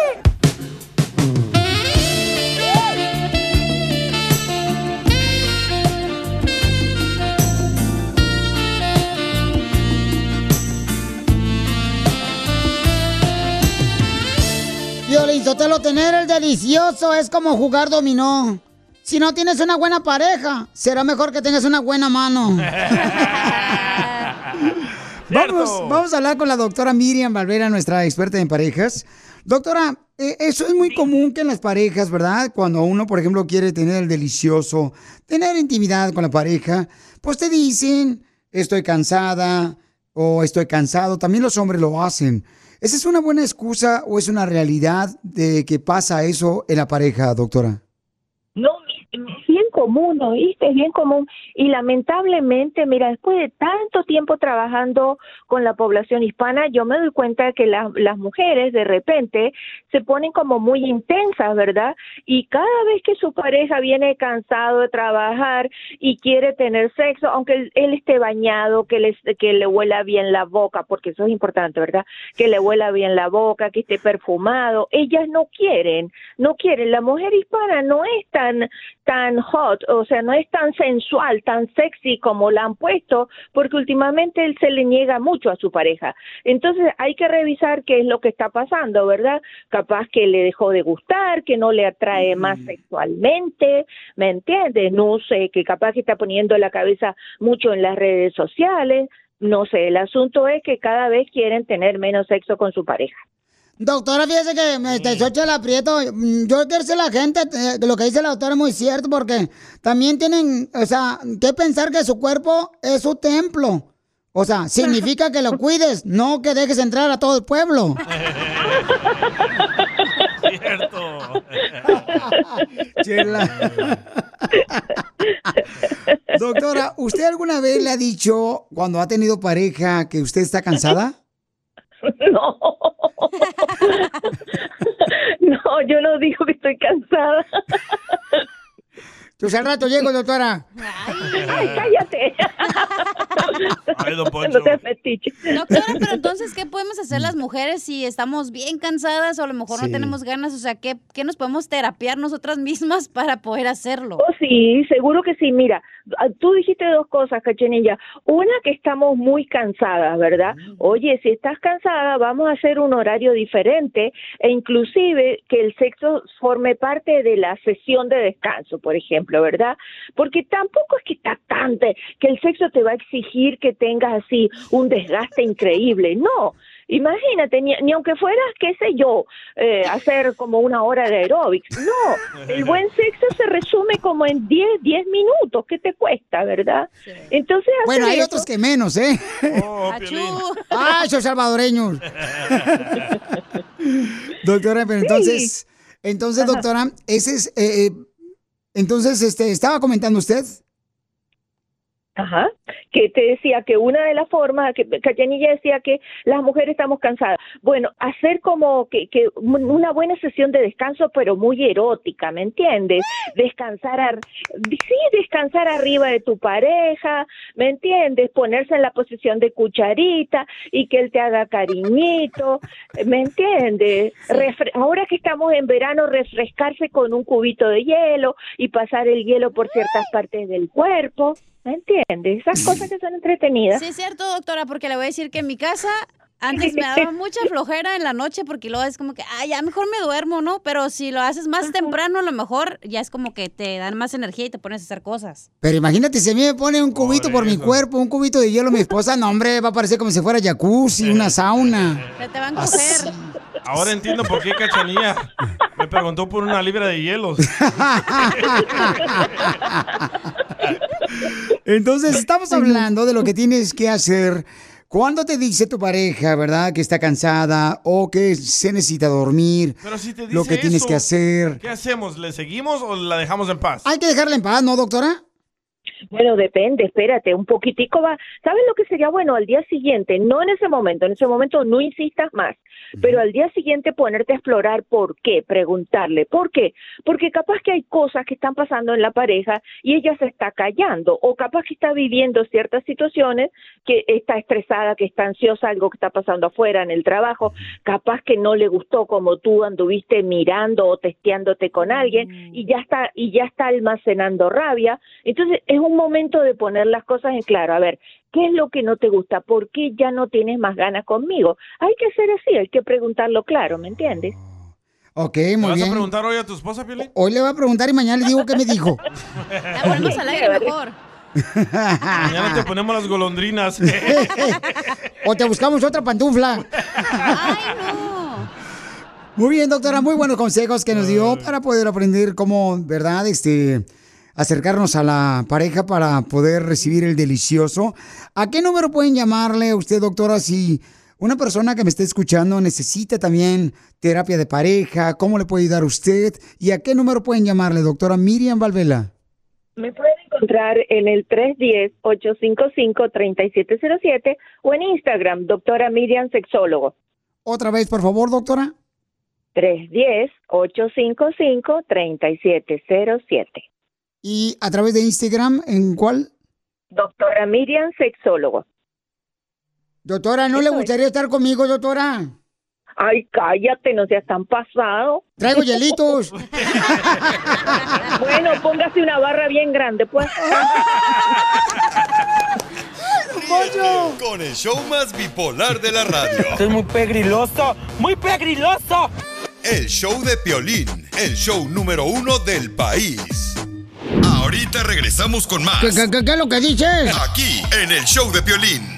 Sotelo, tener el delicioso es como jugar dominó. Si no tienes una buena pareja, será mejor que tengas una buena mano. [laughs] [laughs] vamos, vamos a hablar con la doctora Miriam Valvera, nuestra experta en parejas. Doctora, eh, eso es muy común que en las parejas, ¿verdad? Cuando uno, por ejemplo, quiere tener el delicioso, tener intimidad con la pareja, pues te dicen, estoy cansada o estoy cansado. También los hombres lo hacen. ¿Esa es una buena excusa o es una realidad de que pasa eso en la pareja, doctora? No, común, ¿oíste? Es bien común. Y lamentablemente, mira, después de tanto tiempo trabajando con la población hispana, yo me doy cuenta que la- las mujeres de repente se ponen como muy intensas, ¿verdad? Y cada vez que su pareja viene cansado de trabajar y quiere tener sexo, aunque él, él esté bañado, que le, que le huela bien la boca, porque eso es importante, ¿verdad? Que le huela bien la boca, que esté perfumado, ellas no quieren, no quieren. La mujer hispana no es tan, tan hot, o sea, no es tan sensual, tan sexy como la han puesto, porque últimamente él se le niega mucho a su pareja. Entonces hay que revisar qué es lo que está pasando, ¿verdad? Capaz que le dejó de gustar, que no le atrae más sexualmente, ¿me entiendes? No sé, que capaz que está poniendo la cabeza mucho en las redes sociales, no sé, el asunto es que cada vez quieren tener menos sexo con su pareja. Doctora, fíjese que este, Xochitl Aprieto, mm, yo quiero decir a la gente, eh, lo que dice la doctora es muy cierto, porque también tienen, o sea, que pensar que su cuerpo es su templo. O sea, significa que lo cuides, no que dejes entrar a todo el pueblo. [laughs] Cierto. Chela. Doctora, ¿usted alguna vez le ha dicho cuando ha tenido pareja que usted está cansada? [laughs] No. [laughs] No, yo no digo que estoy cansada. [laughs] Pues al rato llego, doctora. Ay, cállate. [laughs] Ay, don No seas metiche. Doctora, pero entonces, ¿qué podemos hacer las mujeres si estamos bien cansadas o a lo mejor Sí. no tenemos ganas? O sea, ¿qué, qué nos podemos terapiar nosotras mismas para poder hacerlo? Oh, sí, seguro que sí. Mira, tú dijiste dos cosas, Cachenilla. Una, que estamos muy cansadas, ¿verdad? Oye, si estás cansada, vamos a hacer un horario diferente e inclusive que el sexo forme parte de la sesión de descanso, por ejemplo, ¿verdad? Porque tampoco es que está tan, de- que el sexo te va a exigir que tengas así un desgaste increíble. No. Imagínate, ni, ni aunque fueras, qué sé yo, eh, hacer como una hora de aeróbics. No, el buen sexo se resume como en 10, 10 minutos. ¿Qué te cuesta, verdad? Entonces, Bueno, hay eso- otros que menos, ¿eh? ¡Ah, esos salvadoreños! [laughs] doctora, pero entonces, entonces, Ajá. doctora, ese es, eh, eh, entonces, este, estaba comentando usted. Ajá, que te decía que una de las formas, que Cayanilla decía que las mujeres estamos cansadas. Bueno, hacer como que, que una buena sesión de descanso, pero muy erótica, ¿me entiendes? Descansar, ar- sí, descansar arriba de tu pareja, ¿me entiendes? Ponerse en la posición de cucharita y que él te haga cariñito, ¿me entiendes? Refre- Ahora que estamos en verano, refrescarse con un cubito de hielo y pasar el hielo por ciertas partes del cuerpo. ¿Me entiendes? Esas cosas que son entretenidas. Sí, es cierto, doctora, porque le voy a decir que en mi casa antes me daba [laughs] mucha flojera en la noche porque luego es como que, ah, ya mejor me duermo, ¿no? Pero si lo haces más temprano, a lo mejor ya es como que te dan más energía y te pones a hacer cosas. Pero imagínate, si a mí me pone un cubito por mi cuerpo, un cubito de hielo, mi esposa, no, hombre, va a parecer como si fuera jacuzzi, una sauna. Se te van a coger. Ahora entiendo por qué Cachanilla me preguntó por una libra de hielos. [laughs] Entonces, estamos hablando de lo que tienes que hacer cuando te dice tu pareja, ¿verdad? Que está cansada o que se necesita dormir. Pero si te dice lo que tienes que hacer. ¿Qué hacemos? ¿Le seguimos o la dejamos en paz? Hay que dejarla en paz, ¿no, doctora? Bueno, depende, espérate, un poquitico va. ¿Sabes lo que sería bueno al día siguiente? No en ese momento, en ese momento no insistas más, pero al día siguiente ponerte a explorar por qué, preguntarle, ¿por qué? Porque capaz que hay cosas que están pasando en la pareja y ella se está callando, o capaz que está viviendo ciertas situaciones que está estresada, que está ansiosa, algo que está pasando afuera en el trabajo, capaz que no le gustó como tú anduviste mirando o testeándote con alguien y ya está y ya está almacenando rabia. Entonces es un momento de poner las cosas en claro. A ver, ¿qué es lo que no te gusta? ¿Por qué ya no tienes más ganas conmigo? Hay que ser así, hay que preguntarlo claro, ¿me entiendes? Ok, ¿Le muy vas a bien. preguntar hoy a tu esposa, Piolín? Hoy le voy a preguntar y mañana le digo qué me dijo. [laughs] La ponemos al aire mejor. Mañana te ponemos las golondrinas. [laughs] o te buscamos otra pantufla. Muy bien, doctora, muy buenos consejos que nos dio para poder aprender cómo, ¿verdad? Este, acercarnos a la pareja para poder recibir el delicioso. ¿A qué número pueden llamarle a usted, doctora, si una persona que me esté escuchando necesita también terapia de pareja? ¿Cómo le puede ayudar usted? ¿Y a qué número pueden llamarle, doctora Miriam Valvela? Me pueden encontrar en el 310-855-3707 o en Instagram, doctora Miriam Sexólogo. Otra vez, por favor, doctora. 310-855-3707. Y a través de Instagram, ¿en cuál? Doctora Miriam Sexólogo. Doctora, ¿no le gustaría estar conmigo, doctora? Ay, cállate, no seas tan pasado. Traigo hielitos. [laughs] [laughs] bueno, póngase una barra bien grande, pues. [laughs] Con el show más bipolar de la radio. Esto es muy pegriloso, muy pegriloso. El show de Piolín, el show número uno del país. Ahorita regresamos con más. ¿Qué, qué- qué- qué es lo que dices? Aquí, en el show de Piolín.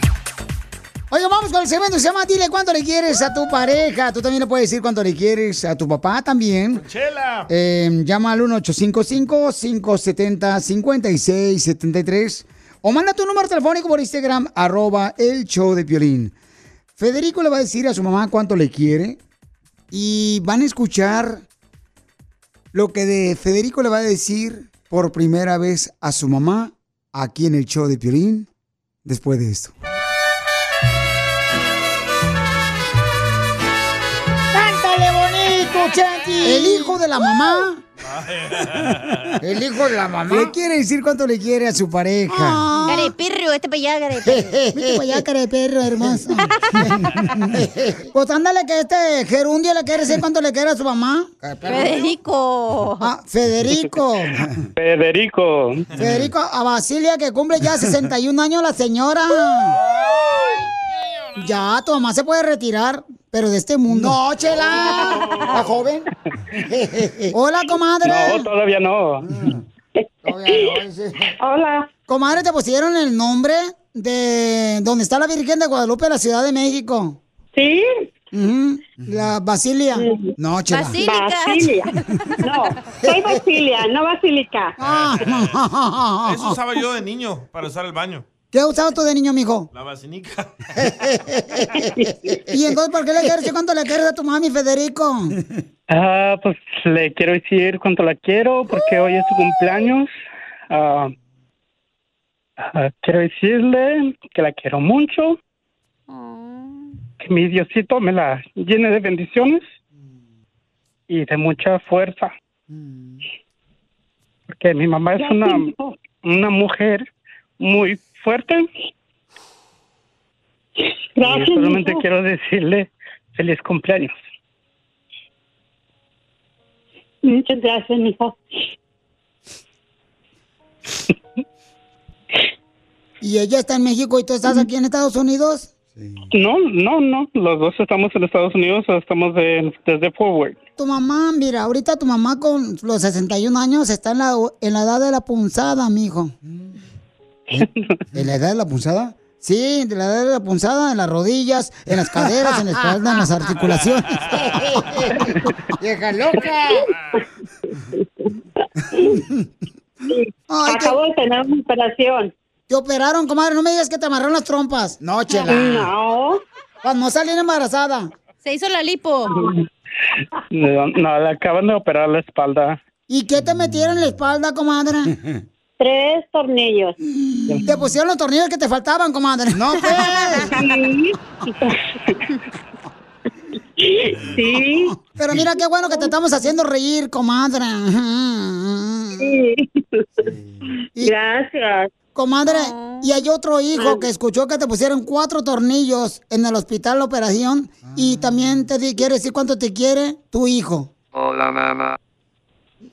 Oye, vamos con el segmento se llama Dile cuánto le quieres a tu pareja. Tú también le puedes decir cuánto le quieres a tu papá también. Chela. Eh, llama al 1855-570-5673 o manda tu número telefónico por Instagram, arroba el show de Piolín. Federico le va a decir a su mamá cuánto le quiere y van a escuchar lo que de Federico le va a decir por primera vez a su mamá aquí en el show de Piolín después de esto. ¡Cántale bonito, Chanti! El hijo de la mamá. [laughs] El hijo de la mamá. Le quiere decir cuánto le quiere a su pareja. Carepirro, este para allá, carepirro. [laughs] Vete para allá, hermoso. [laughs] pues ándale que este gerundio le quiere decir cuánto le quiere a su mamá. Federico. Ah, Federico. Federico. Federico, a Basilia que cumple ya 61 años la señora. Ya, tu mamá se puede retirar, pero de este mundo. No, chela. [laughs] ¿La joven? [laughs] Hola, comadre. No, todavía no. Hola. Comadre, ¿te pusieron el nombre de donde está la Virgen de Guadalupe, la Ciudad de México? Sí. La Basilia. No, chela. Basilia. [laughs] No, soy Basilia, no Basílica. Eso usaba yo de niño para usar el baño. ¿Qué usabas tú de niño, mijo? La basinica. [laughs] ¿Y entonces por qué le quieres decir cuánto le quieres a tu mami, Federico? Ah, pues le quiero decir cuánto la quiero porque hoy es su cumpleaños. Ah, ah, quiero decirle que la quiero mucho. Que mi Diosito me la llene de bendiciones y de mucha fuerza. Porque mi mamá es una, una mujer muy fuerte. Gracias, y solamente hijo. quiero decirle feliz cumpleaños. Muchas gracias, mijo. [laughs] ¿Y ella está en México y tú estás aquí en Estados Unidos? No, no, no. Los dos estamos en Estados Unidos, estamos de- desde Forward. Tu mamá, mira, ahorita tu mamá con los 61 años está en la, en la edad de la punzada, mijo. ¿En la edad de la punzada? Sí, de la edad de la punzada, en las rodillas, en las caderas, en la espalda, en las articulaciones. [laughs] ¡Vieja loca! Ay, Acabo de tener una operación. ¿Te operaron, comadre? No me digas que te amarraron las trompas. No, chela. No. No salir embarazada. Se hizo la lipo. No, no, le acaban de operar la espalda. ¿Y qué te metieron en la espalda, comadre? [laughs] Tres tornillos. Te pusieron los tornillos que te faltaban, comadre. No, pues. Sí. [laughs] Pero mira qué bueno que te estamos haciendo reír, comadre. Gracias. Comadre, y hay otro hijo que escuchó que te pusieron cuatro tornillos en el hospital de operación y también te di- quiere decir cuánto te quiere tu hijo. Hola mamá.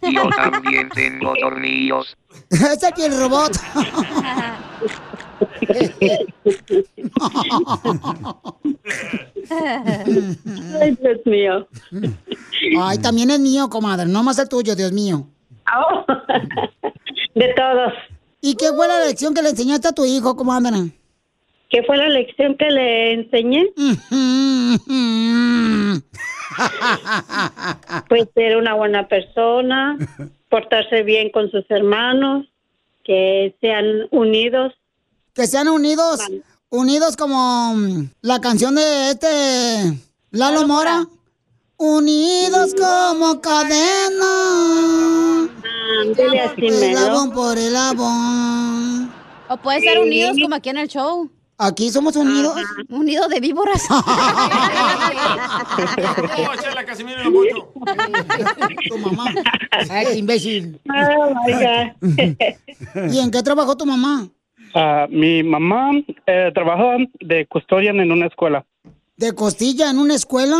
Yo también tengo [laughs] tornillos. es el piel robot. Ay, Dios mío. Ay, también es mío, comadre, no más el tuyo, Dios mío. [laughs] De todos. ¿Y qué fue la lección que le enseñaste a tu hijo, comadre? ¿Qué fue la lección que le enseñé? Pues ser una buena persona, [laughs] portarse bien con sus hermanos, que sean unidos. Que sean unidos, unidos como mm, la canción de este Lalo Mora. Unidos como cadena. Ándale, así. Eslabón por eslabón. O puede ser unidos como aquí en el show. Aquí somos unidos. Unidos de víboras. [laughs] tu mamá. Ay, qué imbécil. Oh, my God. ¿Y en qué trabajó tu mamá? Ah, mi mamá eh, trabaja de custodian en una escuela. ¿De costilla en una escuela?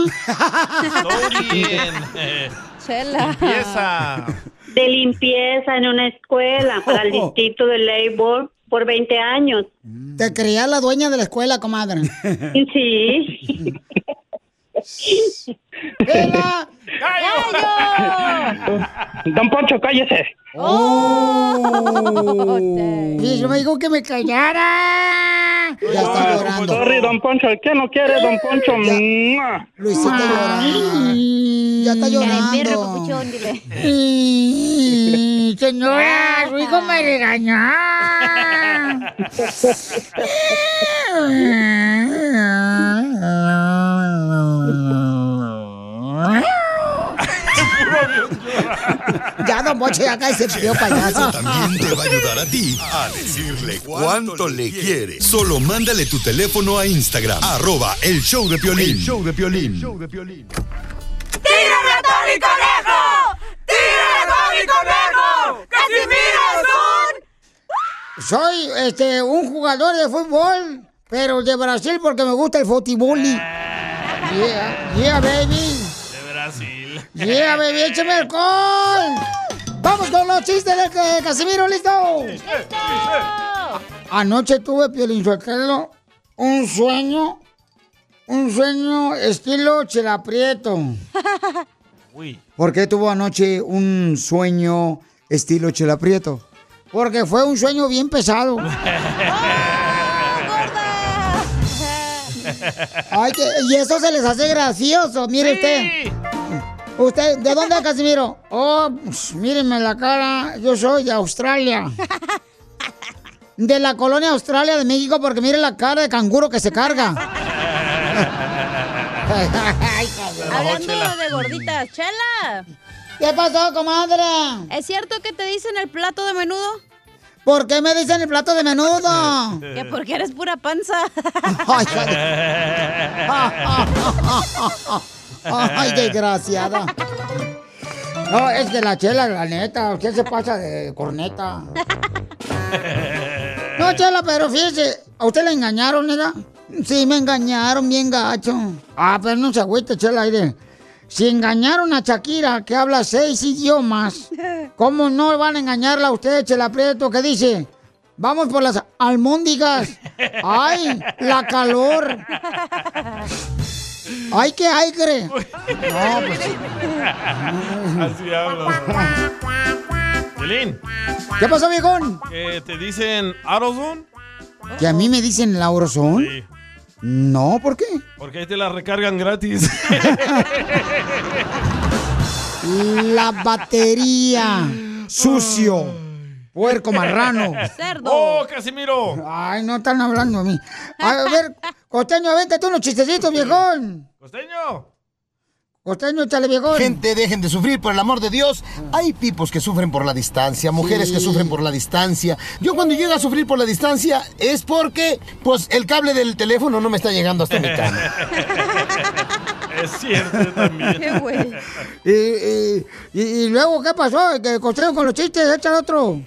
Chela. Limpieza. De limpieza en una escuela para el distrito de Labor por 20 años. Te creía la dueña de la escuela, comadre. Sí. [laughs] ¡Vela! Don Poncho, cállese. ¡Oh! Y yo me dijo que me callara. Ya está llorando. Sorry, don Poncho. ¿Quién no quiere, don Poncho? Mua. Luisito llorando. Ya está llorando. Ay, Señora, su hijo me regañó. [laughs] Ya, don Boche, acá ese frío payaso. También te va a ayudar a ti a decirle cuánto le quiere. Solo mándale tu teléfono a Instagram, arroba el show de Piolín. El show de Piolín. ¡Tírame a Tony Conejo! ¡Tírame a Tony Conejo! ¡Casimiro es un... Soy este, un jugador de fútbol, pero de Brasil porque me gusta el fútbol. Yeah, yeah, baby. Yeah, baby, échame alcohol. Vamos con los chistes de Casimiro, ¿listo? Anoche tuve, Piolín Sotelo, un sueño, un sueño estilo Chela Prieto. Uy. ¿Por qué tuvo anoche un sueño estilo Chela Prieto? Porque fue un sueño bien pesado. [laughs] Ay, que- y eso se les hace gracioso, mire usted. Usted, ¿de dónde es Casimiro? Oh, pues, mírenme la cara, yo soy de Australia. De la colonia Australia de México, porque mire la cara de canguro que se carga. Ay. Hablando de gorditas, Chela. ¿Qué pasó, comadre? ¿Es cierto que te dicen el plato de menudo? ¿Por qué me dicen el plato de menudo? Que porque eres pura panza. [laughs] Ay, [laughs] Ay, desgraciada. No, es que la chela, la neta, usted se pasa de corneta. No, chela, pero fíjese, ¿a usted le engañaron, neta? Sí, me engañaron bien gacho. Ah, pero no se agüite, chela, aire. Si engañaron a Shakira, que habla seis idiomas, ¿cómo no van a engañarla a usted, chela Prieto, que dice? Vamos por las almóndigas. ¡Ay, la calor! ¡Ay, qué hay, [laughs] cree! No, pues... [laughs] Así habla. Piolín, ¿Qué pasó, viejón? que te dicen AutoZone ¿Que a mí me dicen el Aurozón? Sí. No, ¿por qué? porque ahí te la recargan gratis. [laughs] La batería. Sucio. Puerco marrano. Cerdo. ¡Oh, Casimiro! Ay, no están hablando de mí. A ver, Costeño, vente tú unos chistecitos, viejón. ¡Costeño! Costeño, échale, viejón. Gente, dejen de sufrir, por el amor de Dios. Hay tipos que sufren por la distancia, mujeres que Sí. sufren por la distancia. Yo cuando llego a sufrir por la distancia es porque, pues, el cable del teléfono no me está llegando hasta mi cama. [laughs] Es cierto también. Qué güey. Y, y- y- y luego, ¿qué pasó? Que Costeño con los chistes, échale otro.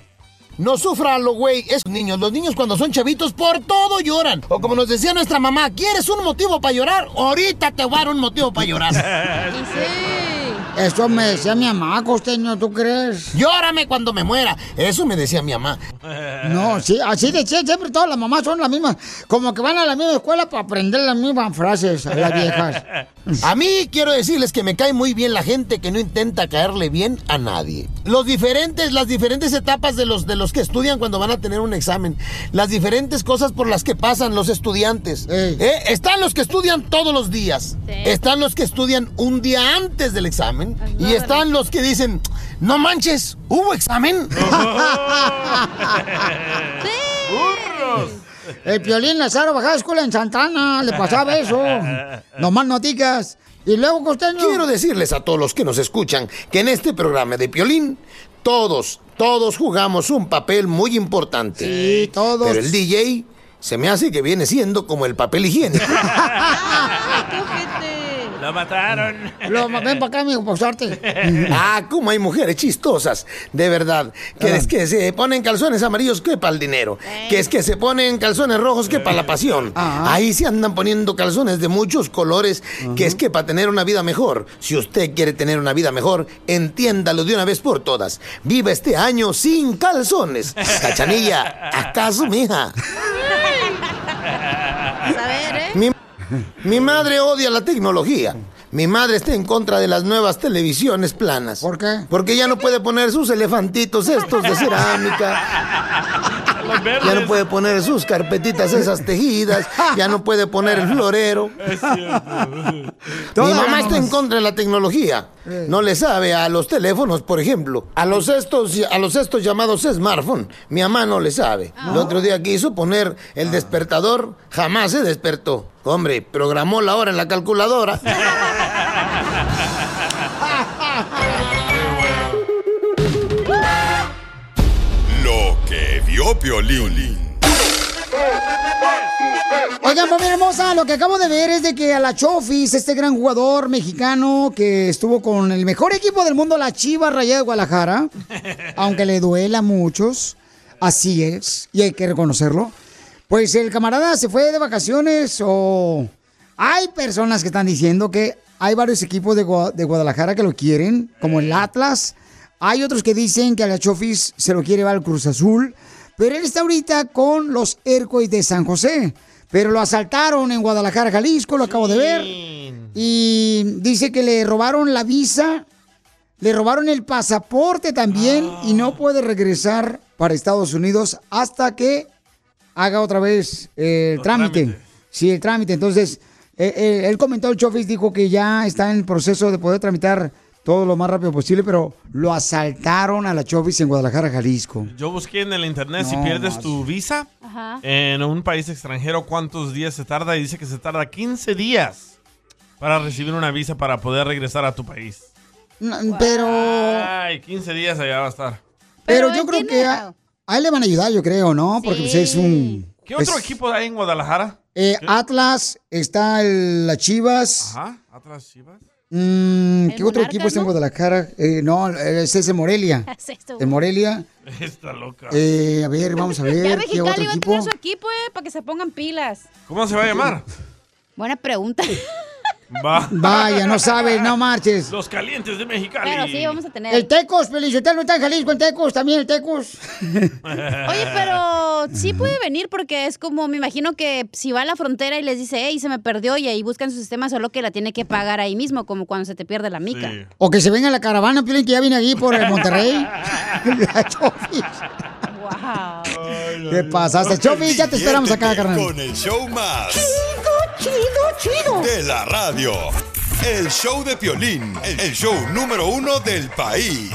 No sufran lo güey. Esos niños, los niños cuando son chavitos, por todo lloran. O como nos decía nuestra mamá, ¿quieres un motivo para llorar? Ahorita te voy a dar un motivo para llorar. [laughs] Sí. Eso me decía mi mamá, Costeño, ¿tú crees? Llórame cuando me muera. Eso me decía mi mamá. [laughs] No, sí, así decía siempre todas las mamás son las mismas. Como que van a la misma escuela para aprender las mismas frases a las viejas. [laughs] A mí quiero decirles que me cae muy bien la gente que no intenta caerle bien a nadie. Los diferentes, las diferentes etapas de los de los que estudian cuando van a tener un examen, las diferentes cosas por las que pasan los estudiantes. ¿Eh? Están los que estudian todos los días, están los que estudian un día antes del examen y están los que dicen, no manches, hubo examen. [laughs] [laughs] ¡Burros! El Piolín Lazaro bajaba a escuela en Santana, le pasaba eso. [laughs] Nomás noticas. Y luego, costeño. Quiero decirles a todos los que nos escuchan que en este programa de Piolín, todos, todos jugamos un papel muy importante. Sí, todos. Pero el DJ se me hace que viene siendo como el papel higiénico. Lo mataron. Lo, ven para acá, amigo, por suerte. [laughs] Ah, cómo hay mujeres chistosas, de verdad. Que es que se ponen calzones amarillos que para el dinero. Que es que se ponen calzones rojos que para la pasión. Ahí se andan poniendo calzones de muchos colores, que es que para tener una vida mejor. Si usted quiere tener una vida mejor, entiéndalo de una vez por todas. Viva este año sin calzones. [laughs] Cachanilla, ¿acaso, mija? Mi, madre odia la tecnología. Mi madre está en contra de las nuevas televisiones planas. ¿Por qué? Porque ya no puede poner sus elefantitos estos de cerámica. Ya no puede poner sus carpetitas esas tejidas. Ya no puede poner el florero. Mi mamá está en contra de la tecnología. No le sabe a los teléfonos, por ejemplo. A los estos, a los estos llamados smartphone. Mi mamá no le sabe. El otro día quiso poner el despertador, jamás se despertó. Hombre, programó la hora en la calculadora. [laughs] vio Piolín. Oigan, familia hermosa, lo que acabo de ver es de que a la Chofis, este gran jugador mexicano que estuvo con el mejor equipo del mundo, la Chivas Rayada de Guadalajara, [laughs] aunque le duela a muchos, así es, y hay que reconocerlo, pues el camarada se fue de vacaciones o... Hay personas que están diciendo que hay varios equipos de, Gua- de Guadalajara que lo quieren, como el Atlas. Hay otros que dicen que a la Chofis se lo quiere llevar al Cruz Azul. Pero él está ahorita con los Airways de San José. Pero lo asaltaron en Guadalajara, Jalisco, lo acabo de ver. Y dice que le robaron la visa, le robaron el pasaporte también y no puede regresar para Estados Unidos hasta que haga otra vez eh, el trámite. Sí, el trámite. Entonces, eh, eh, él comentó, el Chofis dijo que ya está en el proceso de poder tramitar todo lo más rápido posible, pero lo asaltaron a la Chofis en Guadalajara, Jalisco. Yo busqué en el internet si pierdes tu visa Ajá. en un país extranjero, cuántos días se tarda. Y dice que se tarda 15 días para recibir una visa para poder regresar a tu país. No, Pero, Ay, 15 días allá va a estar. pero, yo creo que a, a él le van a ayudar, yo creo, ¿no? Porque pues, es un... ¿Qué otro es- equipo hay en Guadalajara? eh, Atlas, está el, las Chivas. Ajá, Atlas Chivas. Mm, ¿Qué ¿El otro equipo está en no? Guadalajara? Eh, no, es ese Morelia. [laughs] Es esto, De Morelia. Está loca. Eh, a ver, vamos a [laughs] Ya ver. ¿Qué Mexicali otro va a equipo? tener su equipo, eh, para que se pongan pilas. ¿Cómo se va a llamar? Buena pregunta. [laughs] Va. Vaya, no sabes, no marches. Los calientes de Mexicali. Pero sí, vamos a tener. El Tecos, Felicitelo, no está en Jalisco, el Tecos, también el Tecos. [laughs] Oye, pero sí puede venir porque es como, me imagino que si va a la frontera y les dice, hey, se me perdió y ahí buscan su sistema, solo que la tiene que pagar ahí mismo, como cuando se te pierde la mica. O que se venga la caravana, Piolín, que ya viene aquí por el Monterrey. [laughs] [laughs] Wow. ¿Qué pasaste? Chofis, ya te esperamos acá, carnal. Con el show más Chido, chido. de la radio. El show de Piolín, el show número uno del país.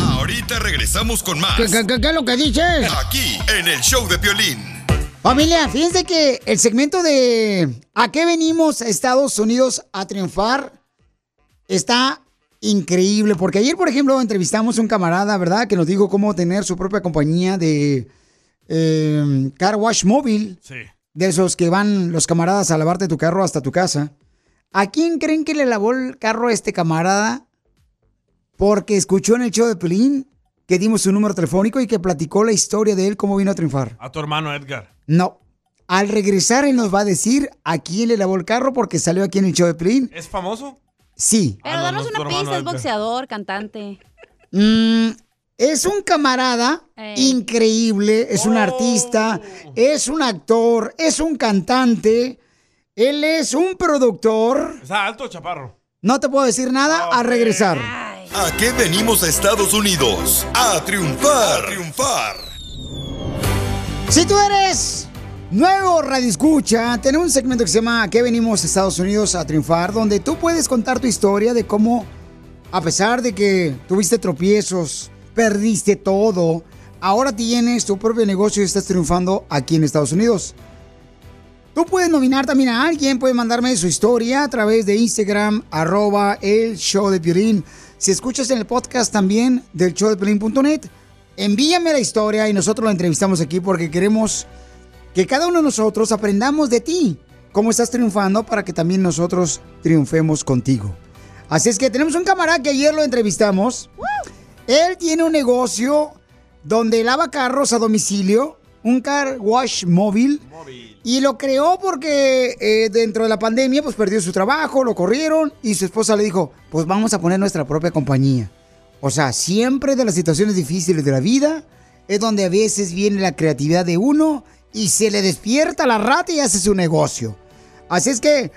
Ahorita regresamos con más. ¿Qué, qué- qué- qué es lo que dices? Aquí, en el show de Piolín. Familia, fíjense que el segmento de ¿A qué venimos a Estados Unidos a triunfar? está increíble. Porque ayer, por ejemplo, entrevistamos a un camarada, ¿verdad? Que nos dijo cómo tener su propia compañía de eh, car wash móvil. Sí. De esos que van los camaradas a lavarte tu carro hasta tu casa. ¿A quién creen que le lavó el carro a este camarada? Porque escuchó en el show de Pelín que dimos su número telefónico y que platicó la historia de él, cómo vino a triunfar. A tu hermano Edgar. No. Al regresar, él nos va a decir a quién le lavó el carro porque salió aquí en el show de Pelín. ¿Es famoso? Sí. Pero Ah, no, danos no una pista, es boxeador, cantante. Mm, es un camarada Ey. increíble, es un artista, es un actor, es un cantante, él es un productor. ¿Está alto chaparro? No te puedo decir nada a regresar. ¿A qué venimos a Estados Unidos? A triunfar. A triunfar. Si tú eres nuevo Radio Escucha, tenemos un segmento que se llama ¿A qué venimos a Estados Unidos a triunfar? Donde tú puedes contar tu historia de cómo, a pesar de que tuviste tropiezos, perdiste todo, ahora tienes tu propio negocio y estás triunfando aquí en Estados Unidos. Tú puedes nominar también a alguien, puedes mandarme su historia a través de Instagram, arroba el show de Piolín. Si escuchas en el podcast también del show de Piolín.net, envíame la historia y nosotros la entrevistamos aquí porque queremos que cada uno de nosotros aprendamos de ti, cómo estás triunfando para que también nosotros triunfemos contigo. Así es que tenemos un camarada que ayer lo entrevistamos. Él tiene un negocio donde lava carros a domicilio, un car wash móvil. Y lo creó porque eh, dentro de la pandemia pues perdió su trabajo, lo corrieron y su esposa le dijo, pues vamos a poner nuestra propia compañía. O sea, siempre de las situaciones difíciles de la vida es donde a veces viene la creatividad de uno y se le despierta la rata y hace su negocio. Así es que,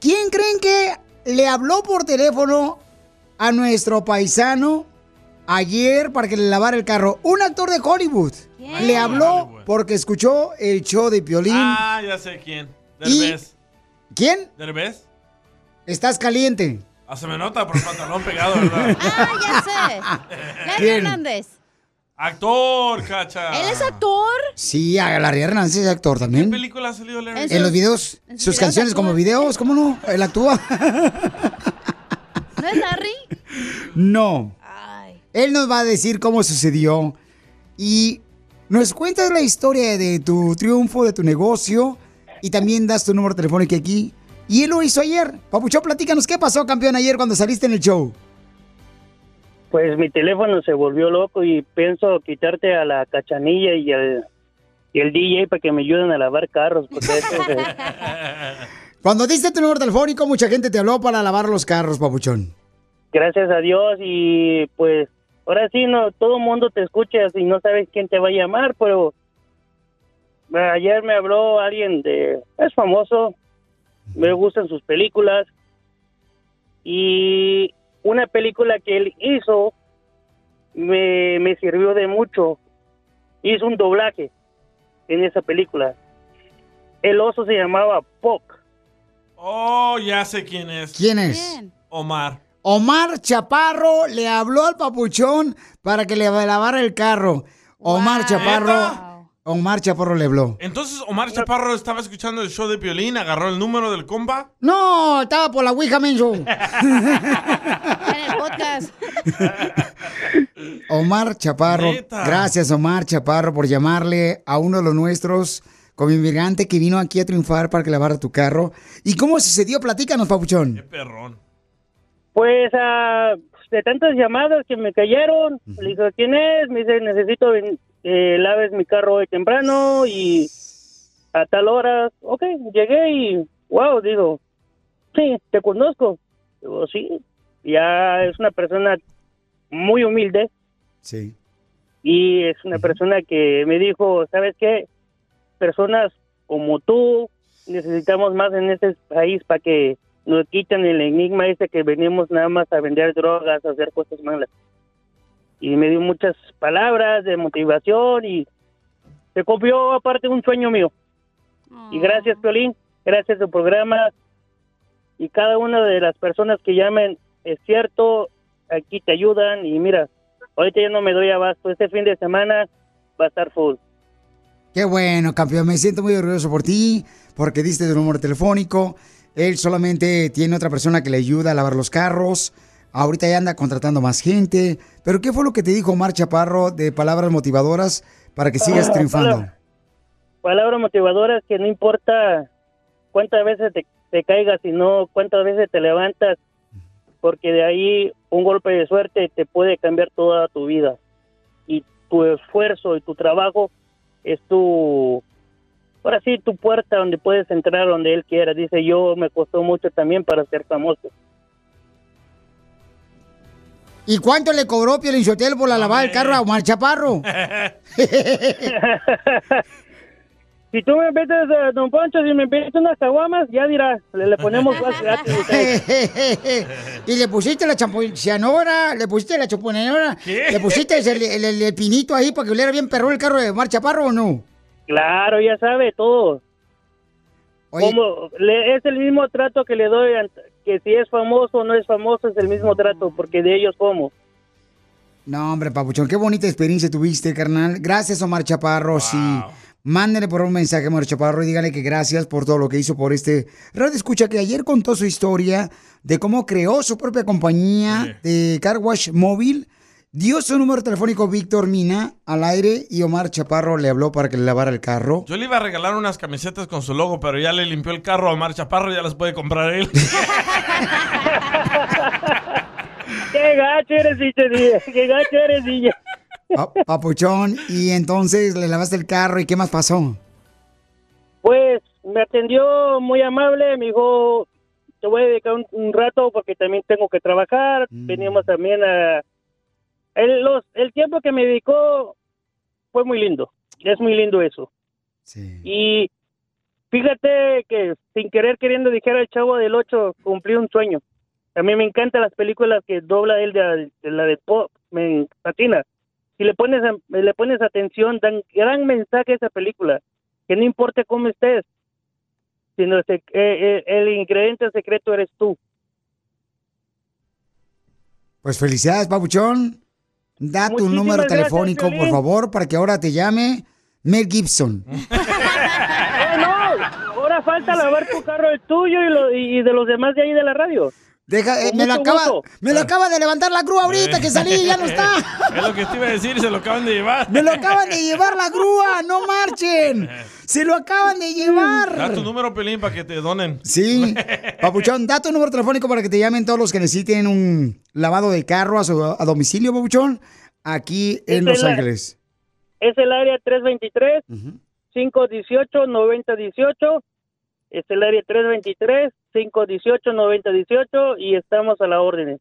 ¿quién creen que le habló por teléfono a nuestro paisano ayer para que le lavara el carro? Un actor de Hollywood. Le habló porque escuchó el show de Piolín. Ah, ya sé quién. Y- Derbez. ¿Quién? ¿Derbez? Estás caliente. Ah, se me nota por el pantalón pegado, ¿verdad? [laughs] Ah, ya sé. [laughs] Larry. Hernández. Actor, cacha. ¿Él es actor? Sí, a Larry Hernández es actor también. ¿Qué película ha salido Larry? En los videos, en sus sus videos canciones como videos, ¿cómo no? Él actúa. ¿No es Larry? [laughs] No. Él nos va a decir cómo sucedió y nos cuentas la historia de tu triunfo, de tu negocio y también das tu número telefónico aquí. Y él lo hizo ayer. Papuchón, platícanos qué pasó, campeón, ayer cuando saliste en el show. Pues mi teléfono se volvió loco y pienso quitarte a la cachanilla y el, y el DJ para que me ayuden a lavar carros. Porque eso es, [laughs] Cuando diste tu número telefónico, mucha gente te habló para lavar los carros, Papuchón. gracias a Dios y pues ahora sí, no todo el mundo te escucha y no sabes quién te va a llamar, pero eh, ayer me habló alguien de, es famoso, me gustan sus películas y una película que él hizo me, me sirvió de mucho. Hizo un doblaje en esa película. El oso se llamaba Poc. Oh, ya sé quién es. ¿Quién es? Omar. Omar Chaparro le habló al papuchón para que le lavara el carro. Omar Chaparro. Omar Chaparro le habló. Entonces, Omar Chaparro estaba escuchando el show de Piolín, agarró el número del compa. No, estaba por la Ouija, menso. En el podcast. [laughs] Omar Chaparro. Neta. Gracias, Omar Chaparro, por llamarle a uno de los nuestros como inmigrante que vino aquí a triunfar para que lavara tu carro. ¿Y cómo sucedió? Platícanos, papuchón. Perrón. Pues ah, de tantas llamadas que me cayeron, le dije, ¿quién es? Me dice, necesito que laves mi carro hoy temprano y a tal hora. Ok, llegué y, wow, digo, sí, te conozco. Digo, sí, ya es una persona muy humilde Sí. y es una persona que me dijo, ¿sabes qué? Personas como tú necesitamos más en este país para que nos quiten el enigma ese que venimos nada más a vender drogas, a hacer cosas malas. Y me dio muchas palabras de motivación y se copió aparte un sueño mío. Y gracias, Piolín, gracias a tu programa y cada una de las personas que llamen, es cierto, aquí te ayudan y mira, ahorita ya no me doy abasto, este fin de semana va a estar full. Qué bueno, campeón. Me siento muy orgulloso por ti, porque diste tu número telefónico. Él solamente tiene otra persona que le ayuda a lavar los carros. Ahorita ya anda contratando más gente. Pero ¿qué fue lo que te dijo Omar Chaparro de palabras motivadoras para que sigas [laughs] Ah, triunfando? palabra- Palabras motivadoras que no importa cuántas veces te, te caigas, sino cuántas veces te levantas, porque de ahí un golpe de suerte te puede cambiar toda tu vida. Y tu esfuerzo y tu trabajo es tu, ahora sí, tu puerta donde puedes entrar donde él quiera. Dice, yo me costó mucho también para ser famoso. ¿Y cuánto le cobró Piolín Sotelo por la lavada del carro a Omar Chaparro? [laughs] [laughs] Si tú me metes, eh, don Poncho, si me metes unas caguamas, ya dirás, le, le ponemos a usted. [laughs] y le pusiste la champoncianora, le pusiste la champoncianora, le pusiste el, el- el- el pinito ahí para que oliera bien perro el carro de Omar Chaparro o no? Claro, ya sabe todo. Como le- es el mismo trato que le doy, que si es famoso o no es famoso, es el mismo trato, porque de ellos como. No, hombre, Papuchón, qué bonita experiencia tuviste, carnal. Gracias, Omar Chaparro. Sí, Mándele por un mensaje a Mario Chaparro y dígale que gracias por todo lo que hizo por este radio escucha que ayer contó su historia de cómo creó su propia compañía de car wash móvil. Dio su número telefónico Víctor Mina al aire y Omar Chaparro le habló para que le lavara el carro. Yo le iba a regalar unas camisetas con su logo, pero ya le limpió el carro a Omar Chaparro, ya las puede comprar él. [laughs] ¡Qué gacho eres, DJ! ¡Qué gacho eres, papuchón, y entonces le lavaste el carro y ¿qué más pasó? Pues me atendió muy amable, me dijo, te voy a dedicar un, un rato porque también tengo que trabajar. Veníamos también a... El, los, el tiempo que me dedicó fue muy lindo, es muy lindo eso. Y fíjate que sin querer queriendo dijera el chavo del 8, cumplí un sueño. A mí me encantan las películas que dobla él de, de la de pop, me fascina. Si le pones, le pones atención, dan gran mensaje a esa película, que no importa cómo estés, sino ese- eh, eh, el ingrediente secreto eres tú. Pues felicidades, papuchón. Da tu Muchísimas número gracias, telefónico, por favor, para que ahora te llame Mel Gibson. [laughs] ¡Eh, no! Ahora falta lavar tu carro, el tuyo y, lo- y de los demás de ahí de la radio. Deja, eh, me, lo acaba, me lo acaba de levantar la grúa ahorita que salí, ya no [laughs] está. es lo que te iba a decir, se lo acaban de llevar. Me lo acaban de llevar la grúa, no marchen. Se lo acaban de llevar. Da tu número, Pelín, para que te donen. Sí, Papuchón, da tu número telefónico para que te llamen todos los que necesiten un lavado de carro a, su, a domicilio, Papuchón, aquí en Es Los el- Ángeles. Es el área 323 518 9018 Es el área 323 518 9018 y estamos a la orden.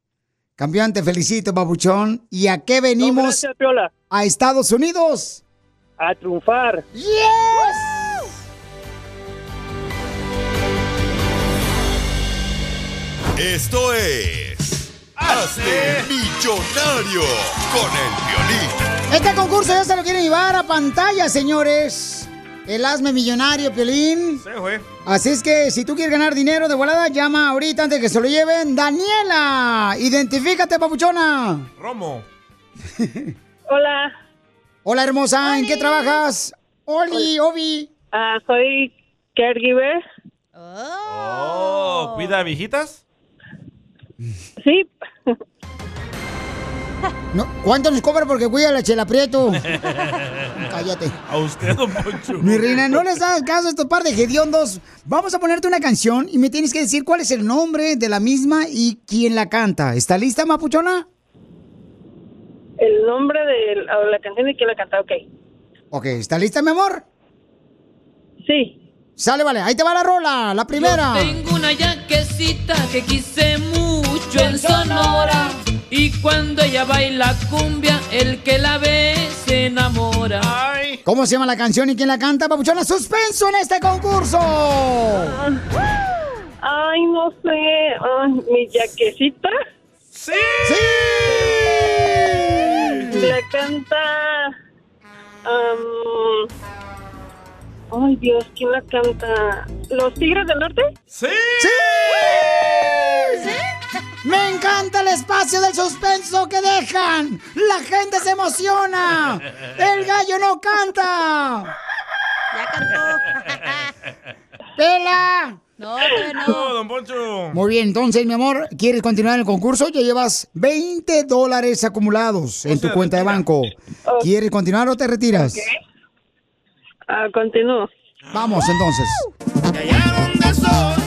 Campeón, te felicito, Papuchón. ¿Y a qué venimos gracias, Piola. a Estados Unidos? A triunfar. ¡Yes! Esto es. Hazte millonario con el violín. Este concurso ya se lo quieren llevar a pantalla, señores. El Hazme Millonario, Piolín. Sí, güey. Así es que si tú quieres ganar dinero de volada, llama ahorita antes de que se lo lleven. Daniela, identifícate, papuchona. Romo. [laughs] Hola. Hola, hermosa. ¿En qué trabajas? Oli, Obi. Ah, soy caregiver. Oh, ¿cuida a viejitas? Sí. [laughs] No, ¿Cuánto nos cobra porque cuida la chela prieto? [laughs] Cállate. A usted, don Poncho. Mi reina, no les hagas caso a estos par de hediondos. Vamos a ponerte una canción y me tienes que decir cuál es el nombre de la misma y quién la canta. ¿Está lista, mapuchona? El nombre de la, la canción y quién la canta, ok. Ok, ¿está lista, mi amor? Sí. Sale, vale. Ahí te va la rola, la primera. Yo tengo una yaquecita que quise mucho en Sonora. Y cuando ella baila cumbia, el que la ve se enamora. ¿Cómo se llama la canción y quién la canta, papuchona? ¡Suspenso en este concurso! Ay, no sé. Ay, mi yaquecita. ¡Sí! La canta. ay, Dios, ¿quién la canta? ¿Los Tigres del Norte? ¡Sí! ¡Sí! ¡Me encanta el espacio del suspenso que dejan! ¡La gente se emociona! ¡El gallo no canta! Ya cantó. [laughs] ¡Pela! No, bueno. No, don Poncho. Muy bien, entonces, mi amor, ¿quieres continuar el concurso? Ya llevas 20 dólares acumulados en tu cuenta de banco. ¿Quieres continuar o te retiras? Ah, continúo. Vamos, entonces. donde soy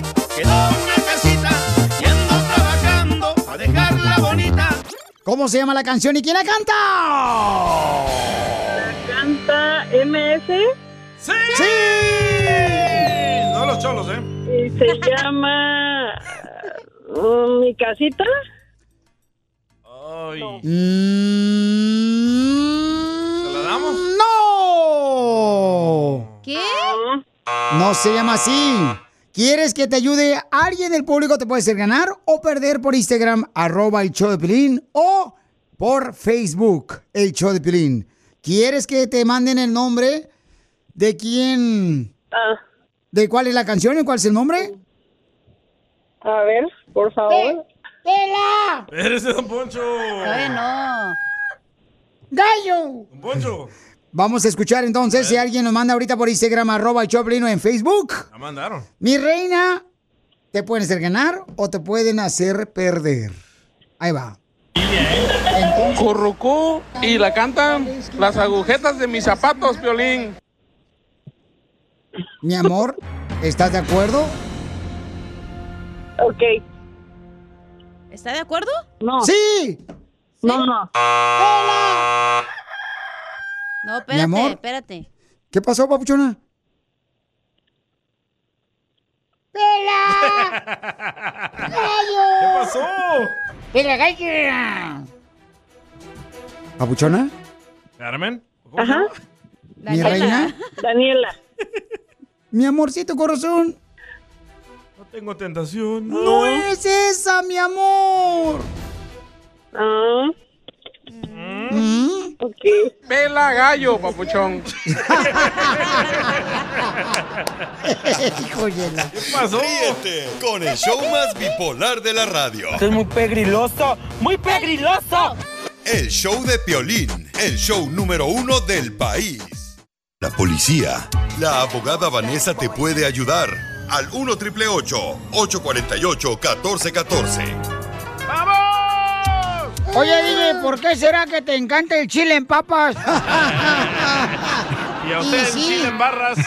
¿Cómo se llama la canción y quién la canta? Canta MS ¡Sí! No los cholos, ¿eh? y se llama uh, Mi Casita. Ay. Mm, ¿Se la damos? ¡No! ¿Qué? No se llama así. ¿Quieres que te ayude alguien del público? Te puede hacer ganar o perder por Instagram, arroba el show de Pilín, o por Facebook, el show de Pilín. ¿Quieres que te manden el nombre de quién? Ah, ¿De cuál es la canción y cuál es el nombre? a ver, por favor. ¡Pela! Espérese, don Poncho. Todavía no. ¡Gallo! Don Poncho. Vamos a escuchar entonces si alguien nos manda ahorita por Instagram, arroba el Choplin o en Facebook. La mandaron. Mi reina, te pueden hacer ganar o te pueden hacer perder. Ahí va. Currucú y la cantan las agujetas de mis zapatos, Piolín. Mi amor, ¿estás de acuerdo? Ok. ¿Está de acuerdo? No. ¡Sí! No, no. No, Mi espérate, amor. espérate. ¿Qué pasó, papuchona? ¿Qué pasó? ¿Papuchona? ¿Carmen? Ajá. ¿Mi reina? Daniela. Mi amorcito corazón. No tengo tentación. No es esa, mi amor. Ah. Ok. Pela gallo, papuchón. ¿Qué pasó? Ríete con el show más bipolar de la radio. Esto es muy pegriloso, muy pegriloso. El show de Piolín, el show número uno del país. La policía. La abogada Vanessa te puede ayudar. Al 1 triple 848 1414. Oye, dile, ¿por qué será que te encanta el chile en papas? [laughs] Y a usted Y sí. Chile en barras. [laughs]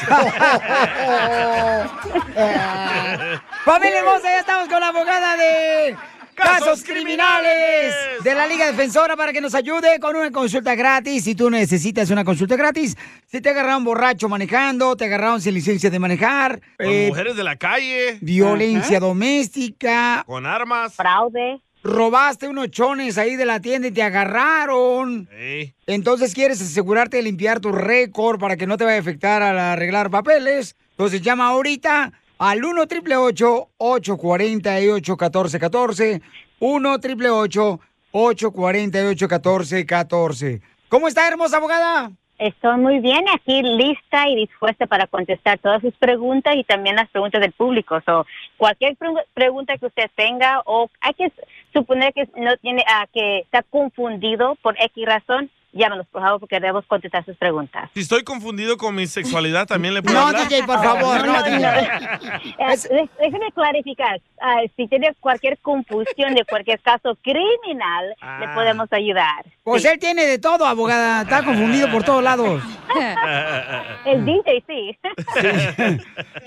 Familia hermosa, ya estamos con la abogada de casos criminales de la Liga Defensora para que nos ayude con una consulta gratis. Si tú necesitas una consulta gratis, si te agarraron borracho manejando, te agarraron sin licencia de manejar, Con eh, mujeres de la calle. violencia doméstica, Con armas. Fraude. Robaste unos chones ahí de la tienda y te agarraron. Ey. Entonces quieres asegurarte de limpiar tu récord para que no te vaya a afectar al arreglar papeles. Entonces llama ahorita al 1 888 848 1414 1 888 848 1414 ¿Cómo está, hermosa abogada? Estoy muy bien aquí, lista y dispuesta para contestar todas sus preguntas y también las preguntas del público. So, cualquier pre- pregunta que usted tenga o hay que suponer que no tiene, ah, que está confundido por X razón, llámanos por favor porque debemos contestar sus preguntas. Si estoy confundido con mi sexualidad, ¿también le puedo No, hablar? DJ, por favor, no, DJ. [laughs] Eh, dé- déjeme clarificar. Ah, si tiene cualquier confusión de cualquier caso criminal, le Ah. podemos ayudar. Pues él tiene de todo, abogada. Está confundido por todos lados. [laughs] El DJ, sí. [laughs]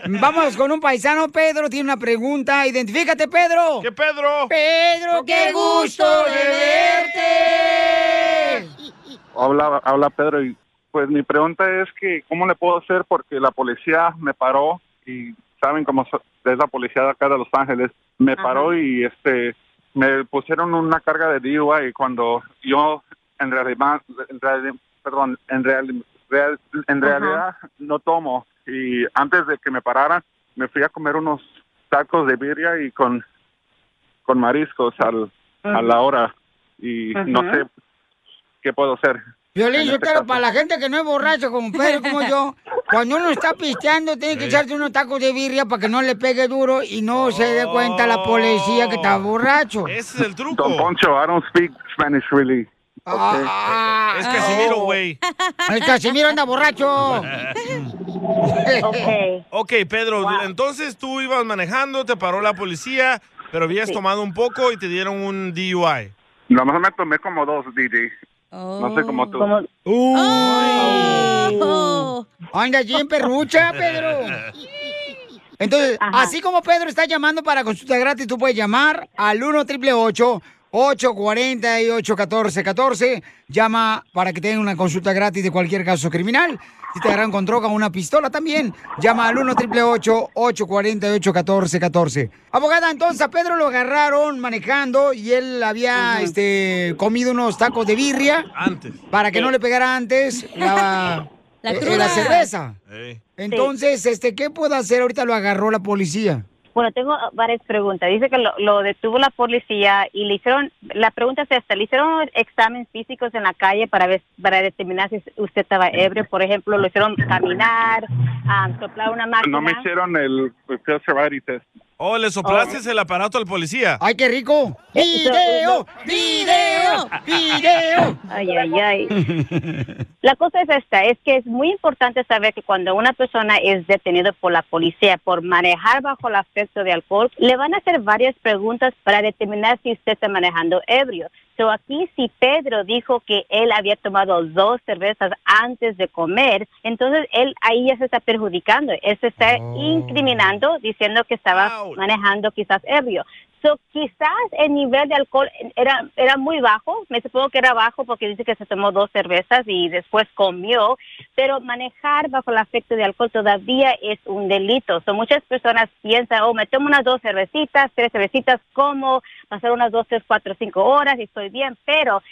Vamos con un paisano. Pedro tiene una pregunta. Identifícate, Pedro. ¿Qué Pedro? Pedro, qué gusto de verte. Habla, habla Pedro y pues mi pregunta es que cómo le puedo hacer porque la policía me paró y saben cómo es la policía de acá de Los Ángeles. Me paró y este me pusieron una carga de DUI cuando yo en realidad en reali- perdón en real- real- en Ajá. realidad no tomo. Y antes de que me pararan me fui a comer unos tacos de birria y con con mariscos al, a la hora. Y no sé qué puedo hacer. Violín, yo este quiero caso. para la gente que no es borracho como Pedro, como yo, [laughs] cuando uno está pisteando, tiene que Sí. echarse unos tacos de birria para que no le pegue duro y no se dé cuenta la policía que está borracho. Ese es el truco. Don Poncho, I don't speak Spanish really. Ah, Es Casimiro, güey. El Casimiro anda borracho. ok, [laughs] Pedro, entonces tú ibas manejando, te paró la policía, pero habías tomado un poco y te dieron un DUI. Nada más me tomé como dos, DJ. No sé cómo tú. Uy. Anda bien perrucha, Pedro. Entonces, así como Pedro está llamando para consulta gratis, tú puedes llamar al 1 888 848 1414 Llama para que tengan una consulta gratis de cualquier caso criminal. Si te agarran con droga o una pistola también, llama al 1 888 848 1414 Abogada, entonces a Pedro lo agarraron manejando y él había este, comido unos tacos de birria. Antes. Para que no le pegara antes la, [laughs] La eh, la cerveza. Entonces, este, ¿qué puedo hacer? Ahorita lo agarró la policía. Bueno, tengo varias preguntas. Dice que lo, lo detuvo la policía y le hicieron, la pregunta es esta, le hicieron exámenes físicos en la calle para ver, para determinar si usted estaba ebrio, por ejemplo, lo hicieron caminar, ah, soplar una máquina. No me hicieron el field sobriety test. Oh, le soplaste el aparato al policía. ¡Ay, qué rico! ¡Video! ¡Video! ¡Video! Ay, ay, ay. La cosa es esta, es que es muy importante saber que cuando una persona es detenida por la policía por manejar bajo el efecto de alcohol, le van a hacer varias preguntas para determinar si usted está manejando ebrio. So aquí si Pedro dijo que él había tomado dos cervezas antes de comer, entonces él ahí ya se está perjudicando, él se está incriminando diciendo que estaba manejando quizás ebrio. So, quizás el nivel de alcohol era, era muy bajo, me supongo que era bajo porque dice que se tomó dos cervezas y después comió, pero manejar bajo el efecto de alcohol todavía es un delito. So, muchas personas piensan, oh, me tomo unas dos cervecitas, tres cervecitas, como, pasar unas dos, tres, cuatro, cinco horas y estoy bien, pero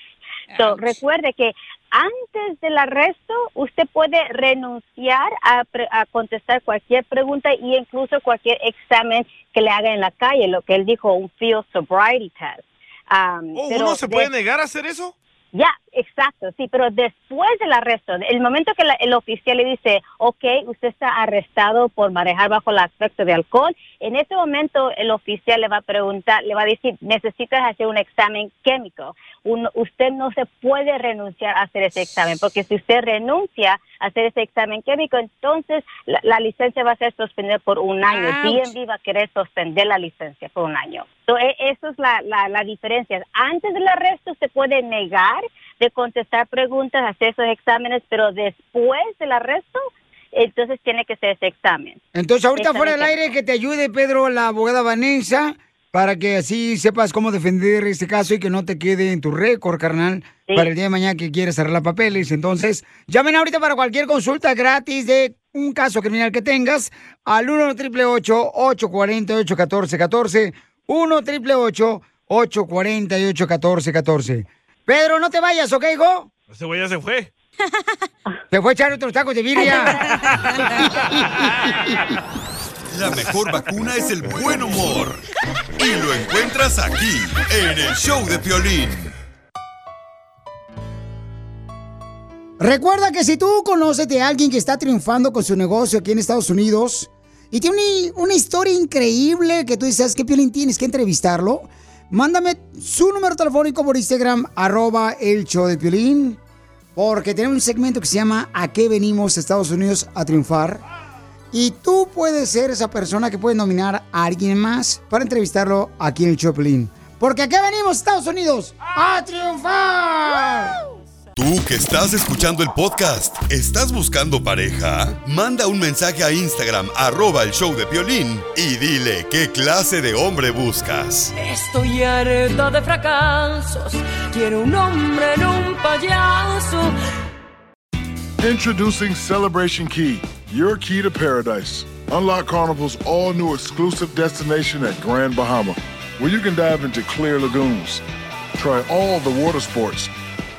so, recuerde que antes del arresto usted puede renunciar a, pre- a contestar cualquier pregunta y incluso cualquier examen que le haga en la calle, lo que él dijo, un field sobriety test. Um, Oh, pero ¿Uno se de- puede negar a hacer eso? Ya, exacto, sí, pero después del arresto, el momento que la- el oficial le dice, ok, usted está arrestado por manejar bajo el aspecto de alcohol, en ese momento el oficial le va a preguntar, le va a decir, necesitas hacer un examen químico. Un- usted no se puede renunciar a hacer ese examen, porque si usted renuncia a hacer ese examen químico, entonces la, la licencia va a ser suspendida por un año. DMV va a querer suspender la licencia por un año. So, e- eso es la, la, la diferencia. Antes del arresto se puede negar de contestar preguntas, hacer esos exámenes, pero después del arresto, entonces tiene que hacer ese examen. Entonces, ahorita Examen fuera del aire, que te ayude, Pedro, la abogada Vanessa, para que así sepas cómo defender este caso y que no te quede en tu récord, carnal, para el día de mañana que quieres arreglar papeles. Entonces, llamen ahorita para cualquier consulta gratis de un caso criminal que tengas al 1 888 848 1414 1 888 848 1414 Pedro, no te vayas, ¿ok, hijo? Ese güey ya se fue. [laughs] Te fue a echar otros tacos de birria. [laughs] La mejor vacuna es el buen humor. Y lo encuentras aquí, en el show de Piolín. Recuerda que si tú conoces de alguien que está triunfando con su negocio aquí en Estados Unidos y tiene una, historia increíble que tú dices que Piolín tienes que entrevistarlo, mándame su número telefónico por Instagram, arroba el show de Piolín, porque tenemos un segmento que se llama ¿A qué venimos Estados Unidos a triunfar? Y tú puedes ser esa persona que puede nominar a alguien más para entrevistarlo aquí en el show de Piolín. Porque aquí venimos Estados Unidos a triunfar. Tú que estás escuchando el podcast, ¿estás buscando pareja? Manda un mensaje a Instagram, arroba el show de Piolín, y dile qué clase de hombre buscas. Estoy harta de fracasos. Quiero un hombre en un payaso. Introducing Celebration Key, your key to paradise. Unlock Carnival's all new exclusive destination at Grand Bahama, where you can dive into clear lagoons, try all the water sports,